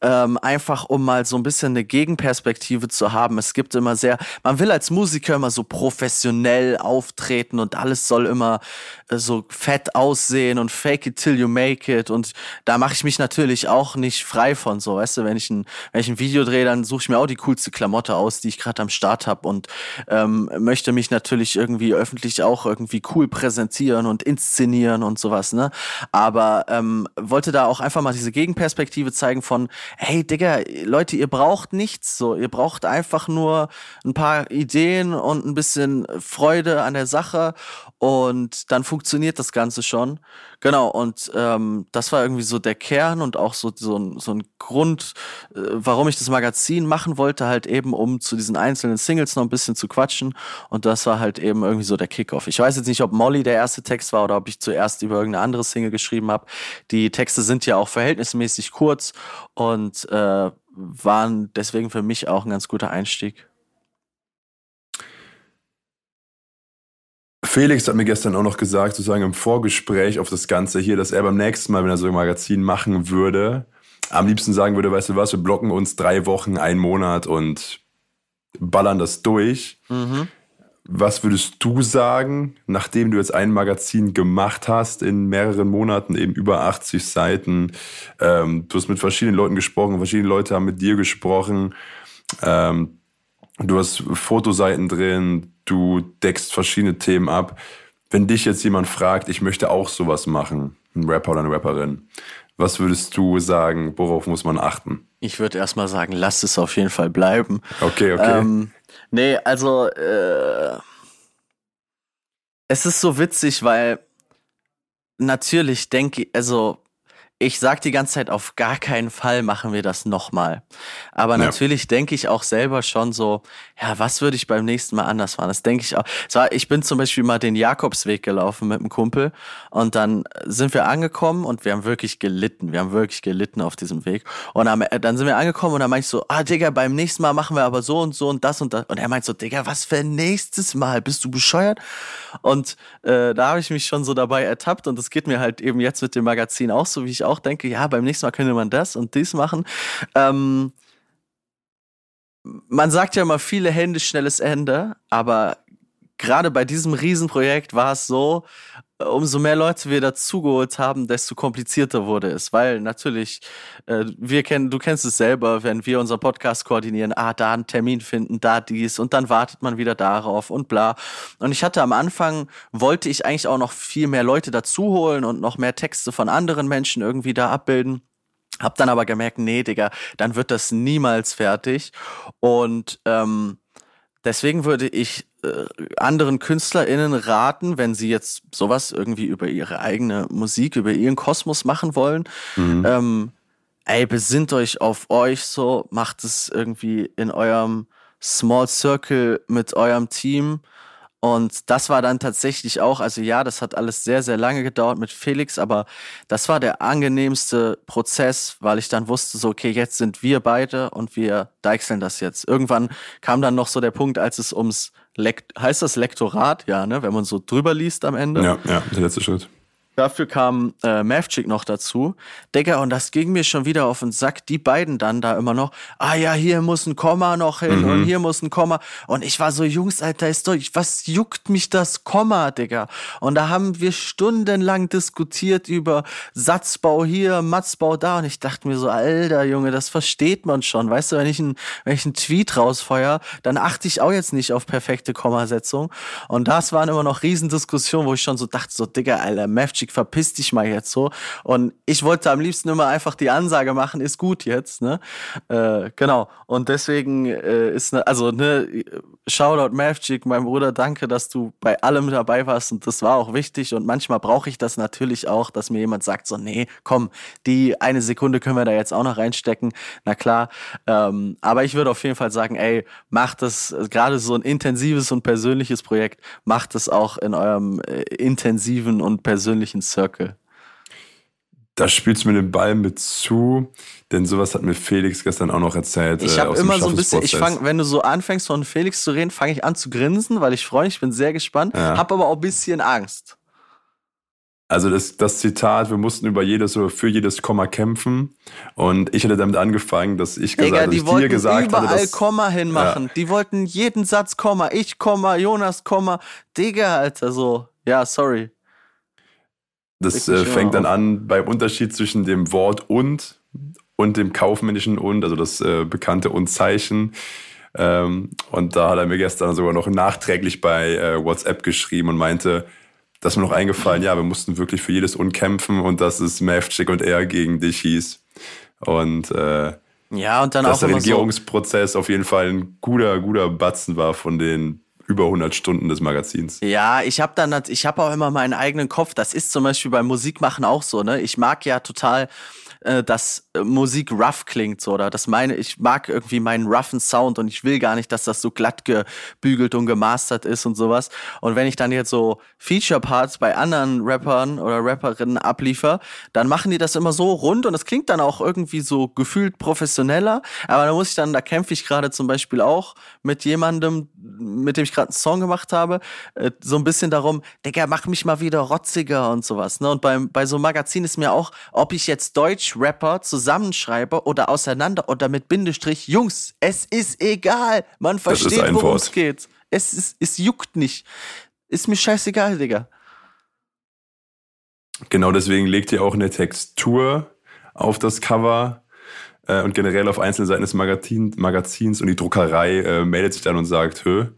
S2: ähm, einfach um mal so ein bisschen eine Gegenperspektive zu haben. Es gibt immer sehr, man will als Musiker immer so professionell auftreten und alles soll immer äh, so fett aussehen und fake it till you make it. Und da mache ich mich natürlich auch nicht frei von so, weißt du, wenn ich ein, wenn ich ein Video drehe, dann suche ich mir auch die coolste Klamotte aus, die ich gerade am Start habe und ähm, möchte mich natürlich irgendwie öffentlich auch irgendwie cool präsentieren und inszenieren und sowas, ne? Aber ähm, wollte da auch einfach mal diese Gegenperspektive zeigen von, hey Digga, Leute, ihr braucht nichts so. Ihr braucht einfach nur ein paar Ideen und ein bisschen Freude an der Sache und dann funktioniert das Ganze schon. Genau, und ähm, das war irgendwie so der Kern und auch so, so, ein, so ein Grund, äh, warum ich das Magazin machen wollte, halt eben, um zu diesen einzelnen Singles noch ein bisschen zu quatschen. Und das war halt eben irgendwie so der Kickoff. Ich weiß jetzt nicht, ob Molly der erste Text war oder ob ich zuerst über irgendeine andere Single geschrieben habe. Die Texte sind ja auch verhältnismäßig kurz und äh, waren deswegen für mich auch ein ganz guter Einstieg.
S1: Felix hat mir gestern auch noch gesagt, sozusagen im Vorgespräch auf das Ganze hier, dass er beim nächsten Mal, wenn er so ein Magazin machen würde, am liebsten sagen würde, weißt du was, wir blocken uns drei Wochen, einen Monat und ballern das durch. Mhm. Was würdest du sagen, nachdem du jetzt ein Magazin gemacht hast, in mehreren Monaten, eben über 80 Seiten, ähm, du hast mit verschiedenen Leuten gesprochen, verschiedene Leute haben mit dir gesprochen, ähm, du hast Fotoseiten drin, du deckst verschiedene Themen ab. Wenn dich jetzt jemand fragt, ich möchte auch sowas machen, ein Rapper oder eine Rapperin, was würdest du sagen, worauf muss man achten?
S2: Ich würde erstmal sagen, lass es auf jeden Fall bleiben.
S1: Okay, okay.
S2: Ähm, nee, also äh, es ist so witzig, weil natürlich denke ich, also ich sag die ganze Zeit, auf gar keinen Fall machen wir das nochmal. Aber ja. natürlich denke ich auch selber schon so, ja, was würde ich beim nächsten Mal anders machen? Das denke ich auch. So, ich bin zum Beispiel mal den Jakobsweg gelaufen mit einem Kumpel und dann sind wir angekommen und wir haben wirklich gelitten. Wir haben wirklich gelitten auf diesem Weg. Und dann sind wir angekommen und dann meinte ich so, ah, Digga, beim nächsten Mal machen wir aber so und so und das und das. Und er meint so, Digga, was für ein nächstes Mal? Bist du bescheuert? Und äh, da habe ich mich schon so dabei ertappt und das geht mir halt eben jetzt mit dem Magazin auch so, wie ich auch denke, ja, beim nächsten Mal könnte man das und dies machen. Ähm, man sagt ja immer viele Hände, schnelles Ende, aber gerade bei diesem Riesenprojekt war es so, umso mehr Leute wir dazugeholt haben, desto komplizierter wurde es, weil natürlich, äh, wir kennen, du kennst es selber, wenn wir unseren Podcast koordinieren, ah, da einen Termin finden, da dies und dann wartet man wieder darauf und bla. Und ich hatte am Anfang, wollte ich eigentlich auch noch viel mehr Leute dazuholen und noch mehr Texte von anderen Menschen irgendwie da abbilden. Hab dann aber gemerkt, nee, Digga, dann wird das niemals fertig. Und ähm, deswegen würde ich äh, anderen KünstlerInnen raten, wenn sie jetzt sowas irgendwie über ihre eigene Musik, über ihren Kosmos machen wollen. Mhm. Ähm, ey, besinnt euch auf euch so, macht es irgendwie in eurem Small Circle mit eurem Team. Und das war dann tatsächlich auch, also ja, das hat alles sehr, sehr lange gedauert mit Felix, aber das war der angenehmste Prozess, weil ich dann wusste, so, okay, jetzt sind wir beide und wir deichseln das jetzt. Irgendwann kam dann noch so der Punkt, als es ums, Lekt heißt das Lektorat, ja, ne, wenn man so drüber liest am Ende.
S1: Ja, ja, der letzte Schritt.
S2: Dafür kam äh, Mavchick noch dazu. Digga, und das ging mir schon wieder auf den Sack. Die beiden dann da immer noch, ah ja, hier muss ein Komma noch hin mhm. und hier muss ein Komma. Und ich war so, Jungs, Alter, ist doch, was juckt mich das Komma, Digga? Und da haben wir stundenlang diskutiert über Satzbau hier, Matzbau da. Und ich dachte mir so, Alter, Junge, das versteht man schon. Weißt du, wenn ich, ein, wenn ich einen Tweet rausfeuer, dann achte ich auch jetzt nicht auf perfekte Kommasetzung. Und das waren immer noch Riesendiskussionen, wo ich schon so dachte, so, Digga, Alter, Mavchick Schick, verpiss dich mal jetzt so. Und ich wollte am liebsten immer einfach die Ansage machen, ist gut jetzt, ne? Äh, genau. Und deswegen äh, ist, ne, also, ne, Shoutout Mavchick, mein Bruder, danke, dass du bei allem dabei warst und das war auch wichtig und manchmal brauche ich das natürlich auch, dass mir jemand sagt, so, nee, komm, die eine Sekunde können wir da jetzt auch noch reinstecken. Na klar. Ähm, aber ich würde auf jeden Fall sagen, ey, macht das, gerade so ein intensives und persönliches Projekt, macht es auch in eurem äh, intensiven und persönlichen persönlichen Circle.
S1: Da spielst du mir den Ball mit zu, denn sowas hat mir Felix gestern auch noch erzählt.
S2: Ich habe äh, immer so ein bisschen, ich fange, wenn du so anfängst von Felix zu reden, fange ich an zu grinsen, weil ich freue mich, ich bin sehr gespannt, ja. habe aber auch ein bisschen Angst.
S1: Also das, das Zitat, wir mussten über jedes oder für jedes Komma kämpfen. Und ich hätte damit angefangen, dass ich gesagt,
S2: die dass dir gesagt überall hatte, dass, Komma hinmachen. Ja. Die wollten jeden Satz Komma, ich Komma, Jonas Komma. Digga, Alter, so. Ja, sorry.
S1: Das äh, fängt dann an beim Unterschied zwischen dem Wort und und dem kaufmännischen und, also das äh, bekannte und-Zeichen. Ähm, und da hat er mir gestern sogar noch nachträglich bei äh, WhatsApp geschrieben und meinte, dass mir noch eingefallen, ja, wir mussten wirklich für jedes Und kämpfen und dass es Mavchick und er gegen dich hieß. Und äh,
S2: ja, und dann
S1: dass
S2: auch
S1: der Regierungsprozess so auf jeden Fall ein guter, guter Batzen war von den über 100 Stunden des Magazins.
S2: Ja, ich habe dann, ich habe auch immer meinen eigenen Kopf. Das ist zum Beispiel beim Musikmachen auch so. Ne, ich mag ja total äh, dass äh, Musik rough klingt, so, oder das meine, ich mag irgendwie meinen roughen Sound und ich will gar nicht, dass das so glatt gebügelt und gemastert ist und sowas. Und wenn ich dann jetzt so Feature-Parts bei anderen Rappern oder Rapperinnen abliefer, dann machen die das immer so rund und das klingt dann auch irgendwie so gefühlt professioneller. Aber da muss ich dann, da kämpfe ich gerade zum Beispiel auch mit jemandem, mit dem ich gerade einen Song gemacht habe, äh, so ein bisschen darum, Digga, mach mich mal wieder rotziger und sowas. Ne? Und beim, bei so einem Magazin ist mir auch, ob ich jetzt Deutsch Rapper zusammenschreibe oder auseinander oder mit Bindestrich, Jungs, es ist egal. Man versteht, worum es geht. Es, ist, es juckt nicht. Ist mir scheißegal, Digga.
S1: Genau deswegen legt ihr auch eine Textur auf das Cover äh, und generell auf einzelne Seiten des Magazin, Magazins und die Druckerei äh, meldet sich dann und sagt, hö,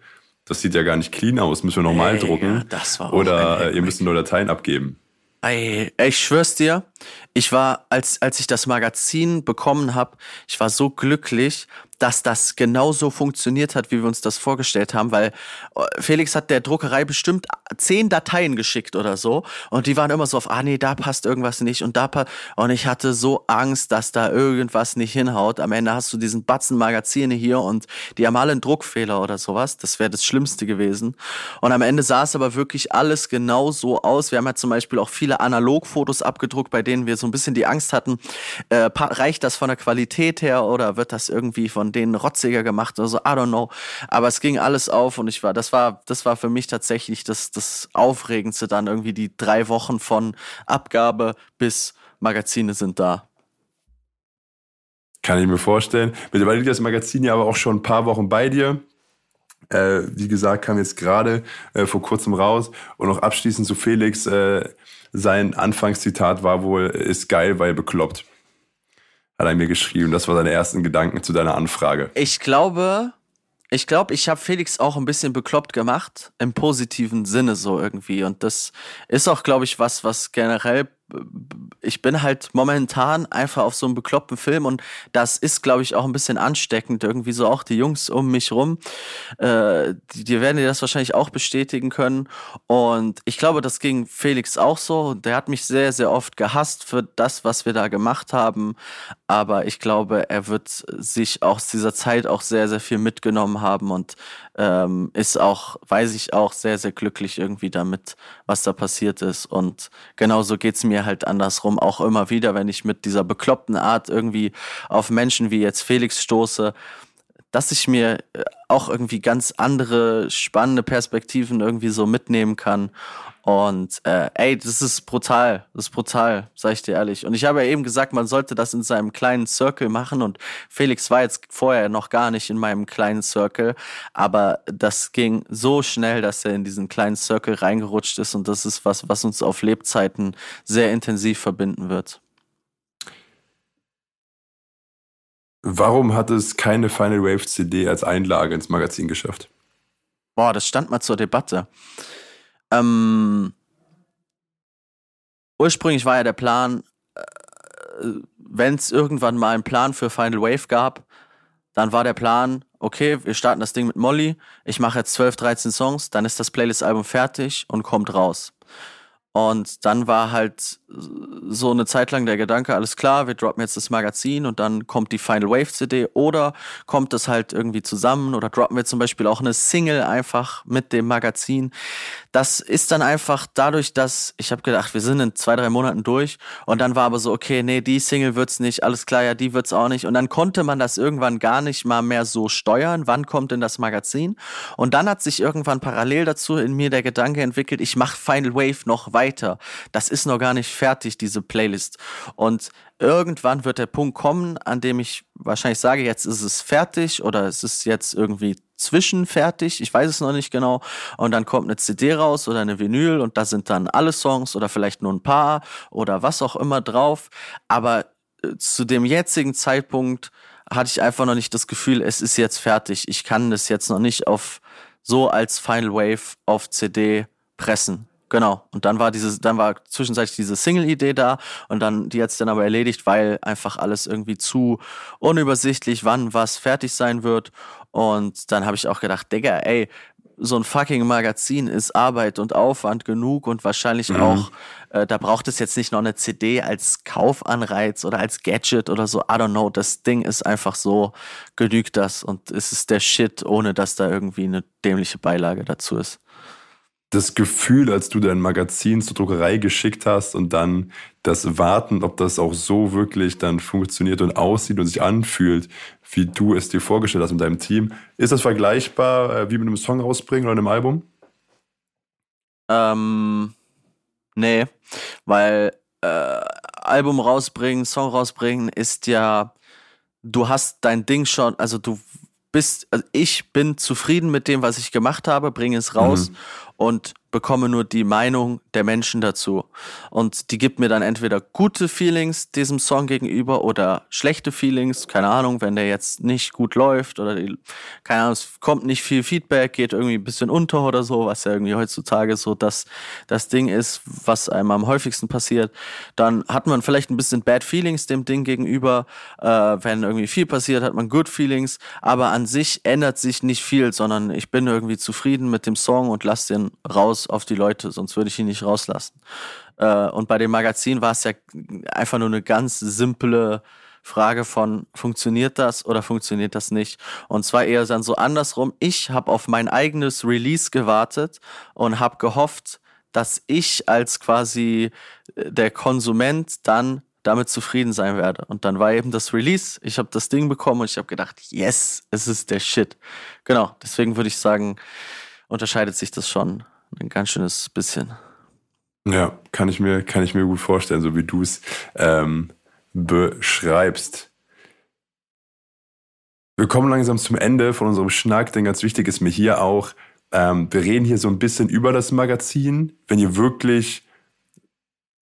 S1: das sieht ja gar nicht clean aus, müssen wir nochmal drucken.
S2: Ja,
S1: Oder äh, ihr müsst nur Dateien abgeben.
S2: Ey, ich schwör's dir, ich war, als, als ich das Magazin bekommen habe, ich war so glücklich, dass das genauso funktioniert hat, wie wir uns das vorgestellt haben, weil äh, Felix hat der Druckerei bestimmt zehn Dateien geschickt oder so und die waren immer so auf, ah nee, da passt irgendwas nicht und da passt und ich hatte so Angst, dass da irgendwas nicht hinhaut. Am Ende hast du diesen Batzen Magazine hier und die haben alle einen Druckfehler oder sowas. Das wäre das Schlimmste gewesen. Und am Ende sah es aber wirklich alles genau so aus. Wir haben ja zum Beispiel auch viele Analogfotos abgedruckt, bei denen wir so ein bisschen die Angst hatten, äh, reicht das von der Qualität her oder wird das irgendwie von denen rotziger gemacht oder so, I don't know. Aber es ging alles auf und ich war, das war, das war für mich tatsächlich das, das Aufregendste dann irgendwie die drei Wochen von Abgabe bis Magazine sind da.
S1: Kann ich mir vorstellen. Mittlerweile liegt das Magazin ja aber auch schon ein paar Wochen bei dir. Äh, wie gesagt, kam jetzt gerade äh, vor kurzem raus. Und noch abschließend zu Felix. Äh, sein Anfangszitat war wohl, ist geil, weil bekloppt. Hat er mir geschrieben. Das war seine ersten Gedanken zu deiner Anfrage.
S2: Ich glaube, ich glaube, ich habe Felix auch ein bisschen bekloppt gemacht, im positiven Sinne so irgendwie. Und das ist auch, glaube ich, was, was generell ich bin halt momentan einfach auf so einem bekloppten Film und das ist, glaube ich, auch ein bisschen ansteckend. Irgendwie so auch die Jungs um mich rum, äh, die, die werden dir das wahrscheinlich auch bestätigen können. Und ich glaube, das ging Felix auch so. Der hat mich sehr, sehr oft gehasst für das, was wir da gemacht haben. Aber ich glaube, er wird sich aus dieser Zeit auch sehr, sehr viel mitgenommen haben und ähm, ist auch, weiß ich auch, sehr, sehr glücklich irgendwie damit, was da passiert ist. Und genauso geht's mir halt andersrum auch immer wieder, wenn ich mit dieser bekloppten Art irgendwie auf Menschen wie jetzt Felix stoße, dass ich mir äh, auch irgendwie ganz andere spannende Perspektiven irgendwie so mitnehmen kann und äh, ey, das ist brutal, das ist brutal, sag ich dir ehrlich. Und ich habe ja eben gesagt, man sollte das in seinem kleinen Circle machen. Und Felix war jetzt vorher noch gar nicht in meinem kleinen Circle, aber das ging so schnell, dass er in diesen kleinen Circle reingerutscht ist. Und das ist was, was uns auf Lebzeiten sehr intensiv verbinden wird.
S1: Warum hat es keine Final Wave CD als Einlage ins Magazin geschafft?
S2: Boah, das stand mal zur Debatte. Ähm, ursprünglich war ja der Plan, äh, wenn es irgendwann mal einen Plan für Final Wave gab, dann war der Plan, okay, wir starten das Ding mit Molly, ich mache jetzt 12, 13 Songs, dann ist das Playlist-Album fertig und kommt raus. Und dann war halt so eine Zeit lang der Gedanke, alles klar, wir droppen jetzt das Magazin und dann kommt die Final Wave CD oder kommt das halt irgendwie zusammen oder droppen wir zum Beispiel auch eine Single einfach mit dem Magazin. Das ist dann einfach dadurch, dass ich habe gedacht, wir sind in zwei, drei Monaten durch und dann war aber so, okay, nee, die Single wird's nicht, alles klar, ja, die wird's auch nicht. Und dann konnte man das irgendwann gar nicht mal mehr so steuern, wann kommt denn das Magazin. Und dann hat sich irgendwann parallel dazu in mir der Gedanke entwickelt, ich mache Final Wave noch weiter. Das ist noch gar nicht fertig, diese Playlist. Und irgendwann wird der Punkt kommen, an dem ich wahrscheinlich sage, jetzt ist es fertig oder es ist jetzt irgendwie zwischenfertig, ich weiß es noch nicht genau. Und dann kommt eine CD raus oder eine Vinyl und da sind dann alle Songs oder vielleicht nur ein paar oder was auch immer drauf. Aber äh, zu dem jetzigen Zeitpunkt hatte ich einfach noch nicht das Gefühl, es ist jetzt fertig. Ich kann das jetzt noch nicht auf so als Final Wave auf CD pressen. Genau. Und dann war dieses, dann war zwischenzeitlich diese Single-Idee da und dann, die jetzt dann aber erledigt, weil einfach alles irgendwie zu unübersichtlich, wann was fertig sein wird. Und dann habe ich auch gedacht, Digga, ey, so ein fucking Magazin ist Arbeit und Aufwand genug und wahrscheinlich mhm. auch, äh, da braucht es jetzt nicht noch eine CD als Kaufanreiz oder als Gadget oder so. I don't know. Das Ding ist einfach so, genügt das und es ist der Shit, ohne dass da irgendwie eine dämliche Beilage dazu ist
S1: das Gefühl, als du dein Magazin zur Druckerei geschickt hast und dann das Warten, ob das auch so wirklich dann funktioniert und aussieht und sich anfühlt, wie du es dir vorgestellt hast mit deinem Team. Ist das vergleichbar äh, wie mit einem Song rausbringen oder einem Album?
S2: Ähm, nee, weil äh, Album rausbringen, Song rausbringen ist ja, du hast dein Ding schon, also du bist, also ich bin zufrieden mit dem, was ich gemacht habe, bringe es raus mhm und bekomme nur die Meinung der Menschen dazu. Und die gibt mir dann entweder gute Feelings diesem Song gegenüber oder schlechte Feelings. Keine Ahnung, wenn der jetzt nicht gut läuft oder die, keine Ahnung, es kommt nicht viel Feedback, geht irgendwie ein bisschen unter oder so, was ja irgendwie heutzutage so das, das Ding ist, was einem am häufigsten passiert. Dann hat man vielleicht ein bisschen Bad Feelings dem Ding gegenüber. Äh, wenn irgendwie viel passiert, hat man Good Feelings. Aber an sich ändert sich nicht viel, sondern ich bin irgendwie zufrieden mit dem Song und lasse den raus auf die Leute, sonst würde ich ihn nicht rauslassen. Äh, und bei dem Magazin war es ja einfach nur eine ganz simple Frage von, funktioniert das oder funktioniert das nicht? Und zwar eher dann so andersrum. Ich habe auf mein eigenes Release gewartet und habe gehofft, dass ich als quasi äh, der Konsument dann damit zufrieden sein werde. Und dann war eben das Release. Ich habe das Ding bekommen und ich habe gedacht, yes, es ist der Shit. Genau, deswegen würde ich sagen, unterscheidet sich das schon ein ganz schönes bisschen.
S1: Ja, kann ich mir, kann ich mir gut vorstellen, so wie du es ähm, beschreibst. Wir kommen langsam zum Ende von unserem Schnack, denn ganz wichtig ist mir hier auch, ähm, wir reden hier so ein bisschen über das Magazin. Wenn ihr wirklich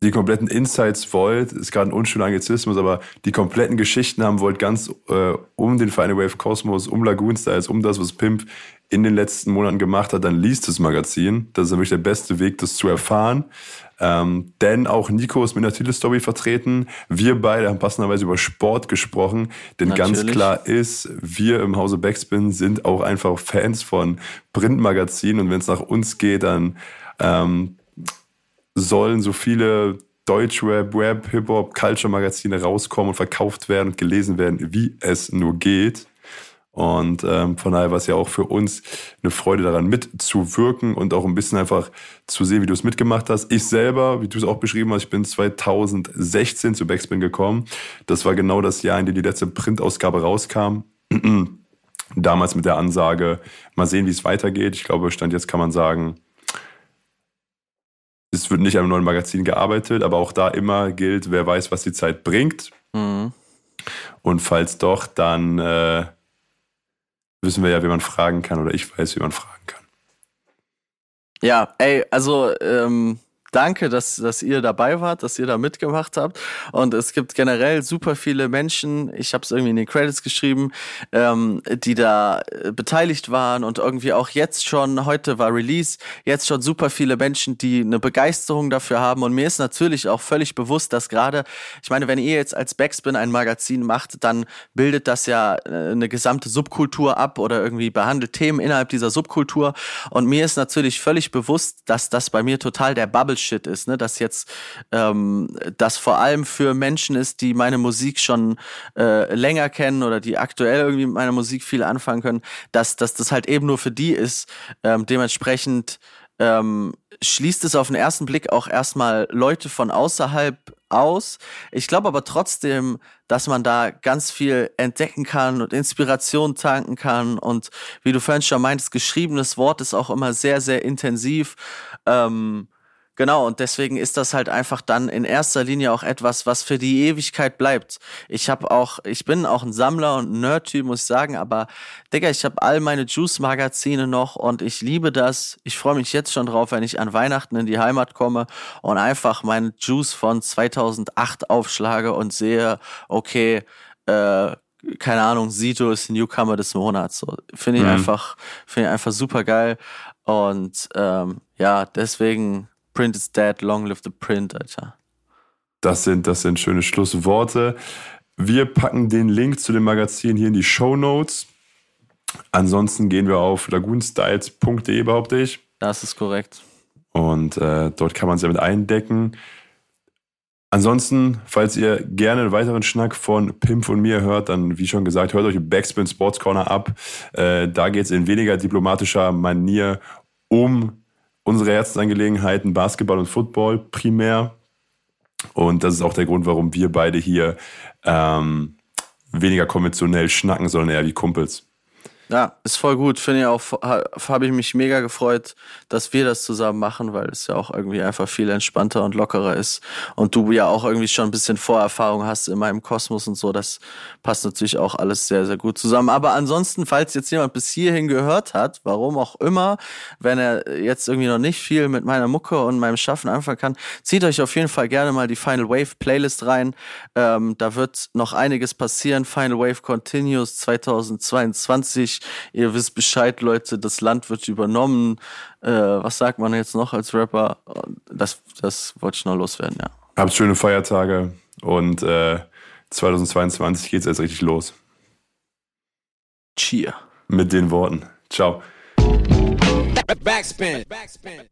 S1: die kompletten Insights wollt, ist gerade ein unschöner Anglizismus, aber die kompletten Geschichten haben wollt, ganz äh, um den Final Wave Kosmos, um Lagoon Styles, um das, was Pimp in den letzten Monaten gemacht hat, dann liest das Magazin. Das ist nämlich der beste Weg, das zu erfahren. Ähm, denn auch Nico ist mit der Titelstory vertreten. Wir beide haben passenderweise über Sport gesprochen. Denn Natürlich. ganz klar ist, wir im Hause Backspin sind auch einfach Fans von Printmagazinen. Und wenn es nach uns geht, dann ähm, sollen so viele Deutschrap, Rap, Hip-Hop, Culture-Magazine rauskommen und verkauft werden und gelesen werden, wie es nur geht. Und ähm, von daher war es ja auch für uns eine Freude daran mitzuwirken und auch ein bisschen einfach zu sehen, wie du es mitgemacht hast. Ich selber, wie du es auch beschrieben hast, ich bin 2016 zu Backspin gekommen. Das war genau das Jahr, in dem die letzte Printausgabe rauskam. [clears throat] Damals mit der Ansage, mal sehen, wie es weitergeht. Ich glaube, Stand jetzt kann man sagen, es wird nicht an einem neuen Magazin gearbeitet, aber auch da immer gilt, wer weiß, was die Zeit bringt. Mhm. Und falls doch, dann äh, wissen wir ja, wie man fragen kann oder ich weiß, wie man fragen kann.
S2: Ja, ey, also ähm, danke, dass, dass ihr dabei wart, dass ihr da mitgemacht habt. Und es gibt generell super viele Menschen, ich habe es irgendwie in den Credits geschrieben, ähm, die da äh, beteiligt waren und irgendwie auch jetzt schon, heute war Release, jetzt schon super viele Menschen, die eine Begeisterung dafür haben. Und mir ist natürlich auch völlig bewusst, dass gerade, ich meine, wenn ihr jetzt als Backspin ein Magazin macht, dann bildet das ja äh, eine gesamte Subkultur ab oder irgendwie behandelt Themen innerhalb dieser Subkultur. Und mir ist natürlich völlig bewusst, dass das bei mir total der Bubble Bullshit ist, ne? Dass jetzt ähm, das vor allem für Menschen ist, die meine Musik schon äh, länger kennen oder die aktuell irgendwie mit meiner Musik viel anfangen können, dass, dass das halt eben nur für die ist. Ähm, dementsprechend ähm, schließt es auf den ersten Blick auch erstmal Leute von außerhalb aus. Ich glaube aber trotzdem, dass man da ganz viel entdecken kann und Inspiration tanken kann. Und wie du vorhin schon meintest, geschriebenes Wort ist auch immer sehr, sehr intensiv. Ähm, Genau, und deswegen ist das halt einfach dann in erster Linie auch etwas, was für die Ewigkeit bleibt. Ich habe auch, ich bin auch ein Sammler und ein Nerd-Typ, muss ich sagen, aber Digga, ich habe all meine Juice-Magazine noch und ich liebe das. Ich freue mich jetzt schon drauf, wenn ich an Weihnachten in die Heimat komme und einfach meinen Juice von 2008 aufschlage und sehe, okay, äh, keine Ahnung, Sito ist Newcomer des Monats. So, finde ich mhm. einfach, finde ich einfach super geil. Und ähm, ja, deswegen Print is dead, long live the print, Alter.
S1: Das sind, das sind schöne Schlussworte. Wir packen den Link zu dem Magazin hier in die Show Notes. Ansonsten gehen wir auf lagoonstyles.de, behaupte ich.
S2: Das ist korrekt.
S1: Und äh, dort kann man es ja mit eindecken. Ansonsten, falls ihr gerne einen weiteren Schnack von Pimp und mir hört, dann, wie schon gesagt, hört euch Backspin Sports Corner ab. Äh, da geht es in weniger diplomatischer Manier um unsere Herzensangelegenheiten Basketball und Football primär. Und das ist auch der Grund, warum wir beide hier ähm, weniger konventionell schnacken, sondern eher wie Kumpels.
S2: Ja, ist voll gut. Finde ich auch, habe ich mich mega gefreut, dass wir das zusammen machen, weil es ja auch irgendwie einfach viel entspannter und lockerer ist. Und du ja auch irgendwie schon ein bisschen Vorerfahrung hast in meinem Kosmos und so. Das passt natürlich auch alles sehr, sehr gut zusammen. Aber ansonsten, falls jetzt jemand bis hierhin gehört hat, warum auch immer, wenn er jetzt irgendwie noch nicht viel mit meiner Mucke und meinem Schaffen anfangen kann, zieht euch auf jeden Fall gerne mal die Final Wave Playlist rein. Ähm, da wird noch einiges passieren. Final Wave Continues 2022 ihr wisst Bescheid, Leute, das Land wird übernommen. Äh, was sagt man jetzt noch als Rapper? Das, das wollte ich noch loswerden, ja.
S1: Habt schöne Feiertage und äh, 2022 geht's jetzt richtig los.
S2: Cheer.
S1: Mit den Worten. Ciao. Backspin. Backspin.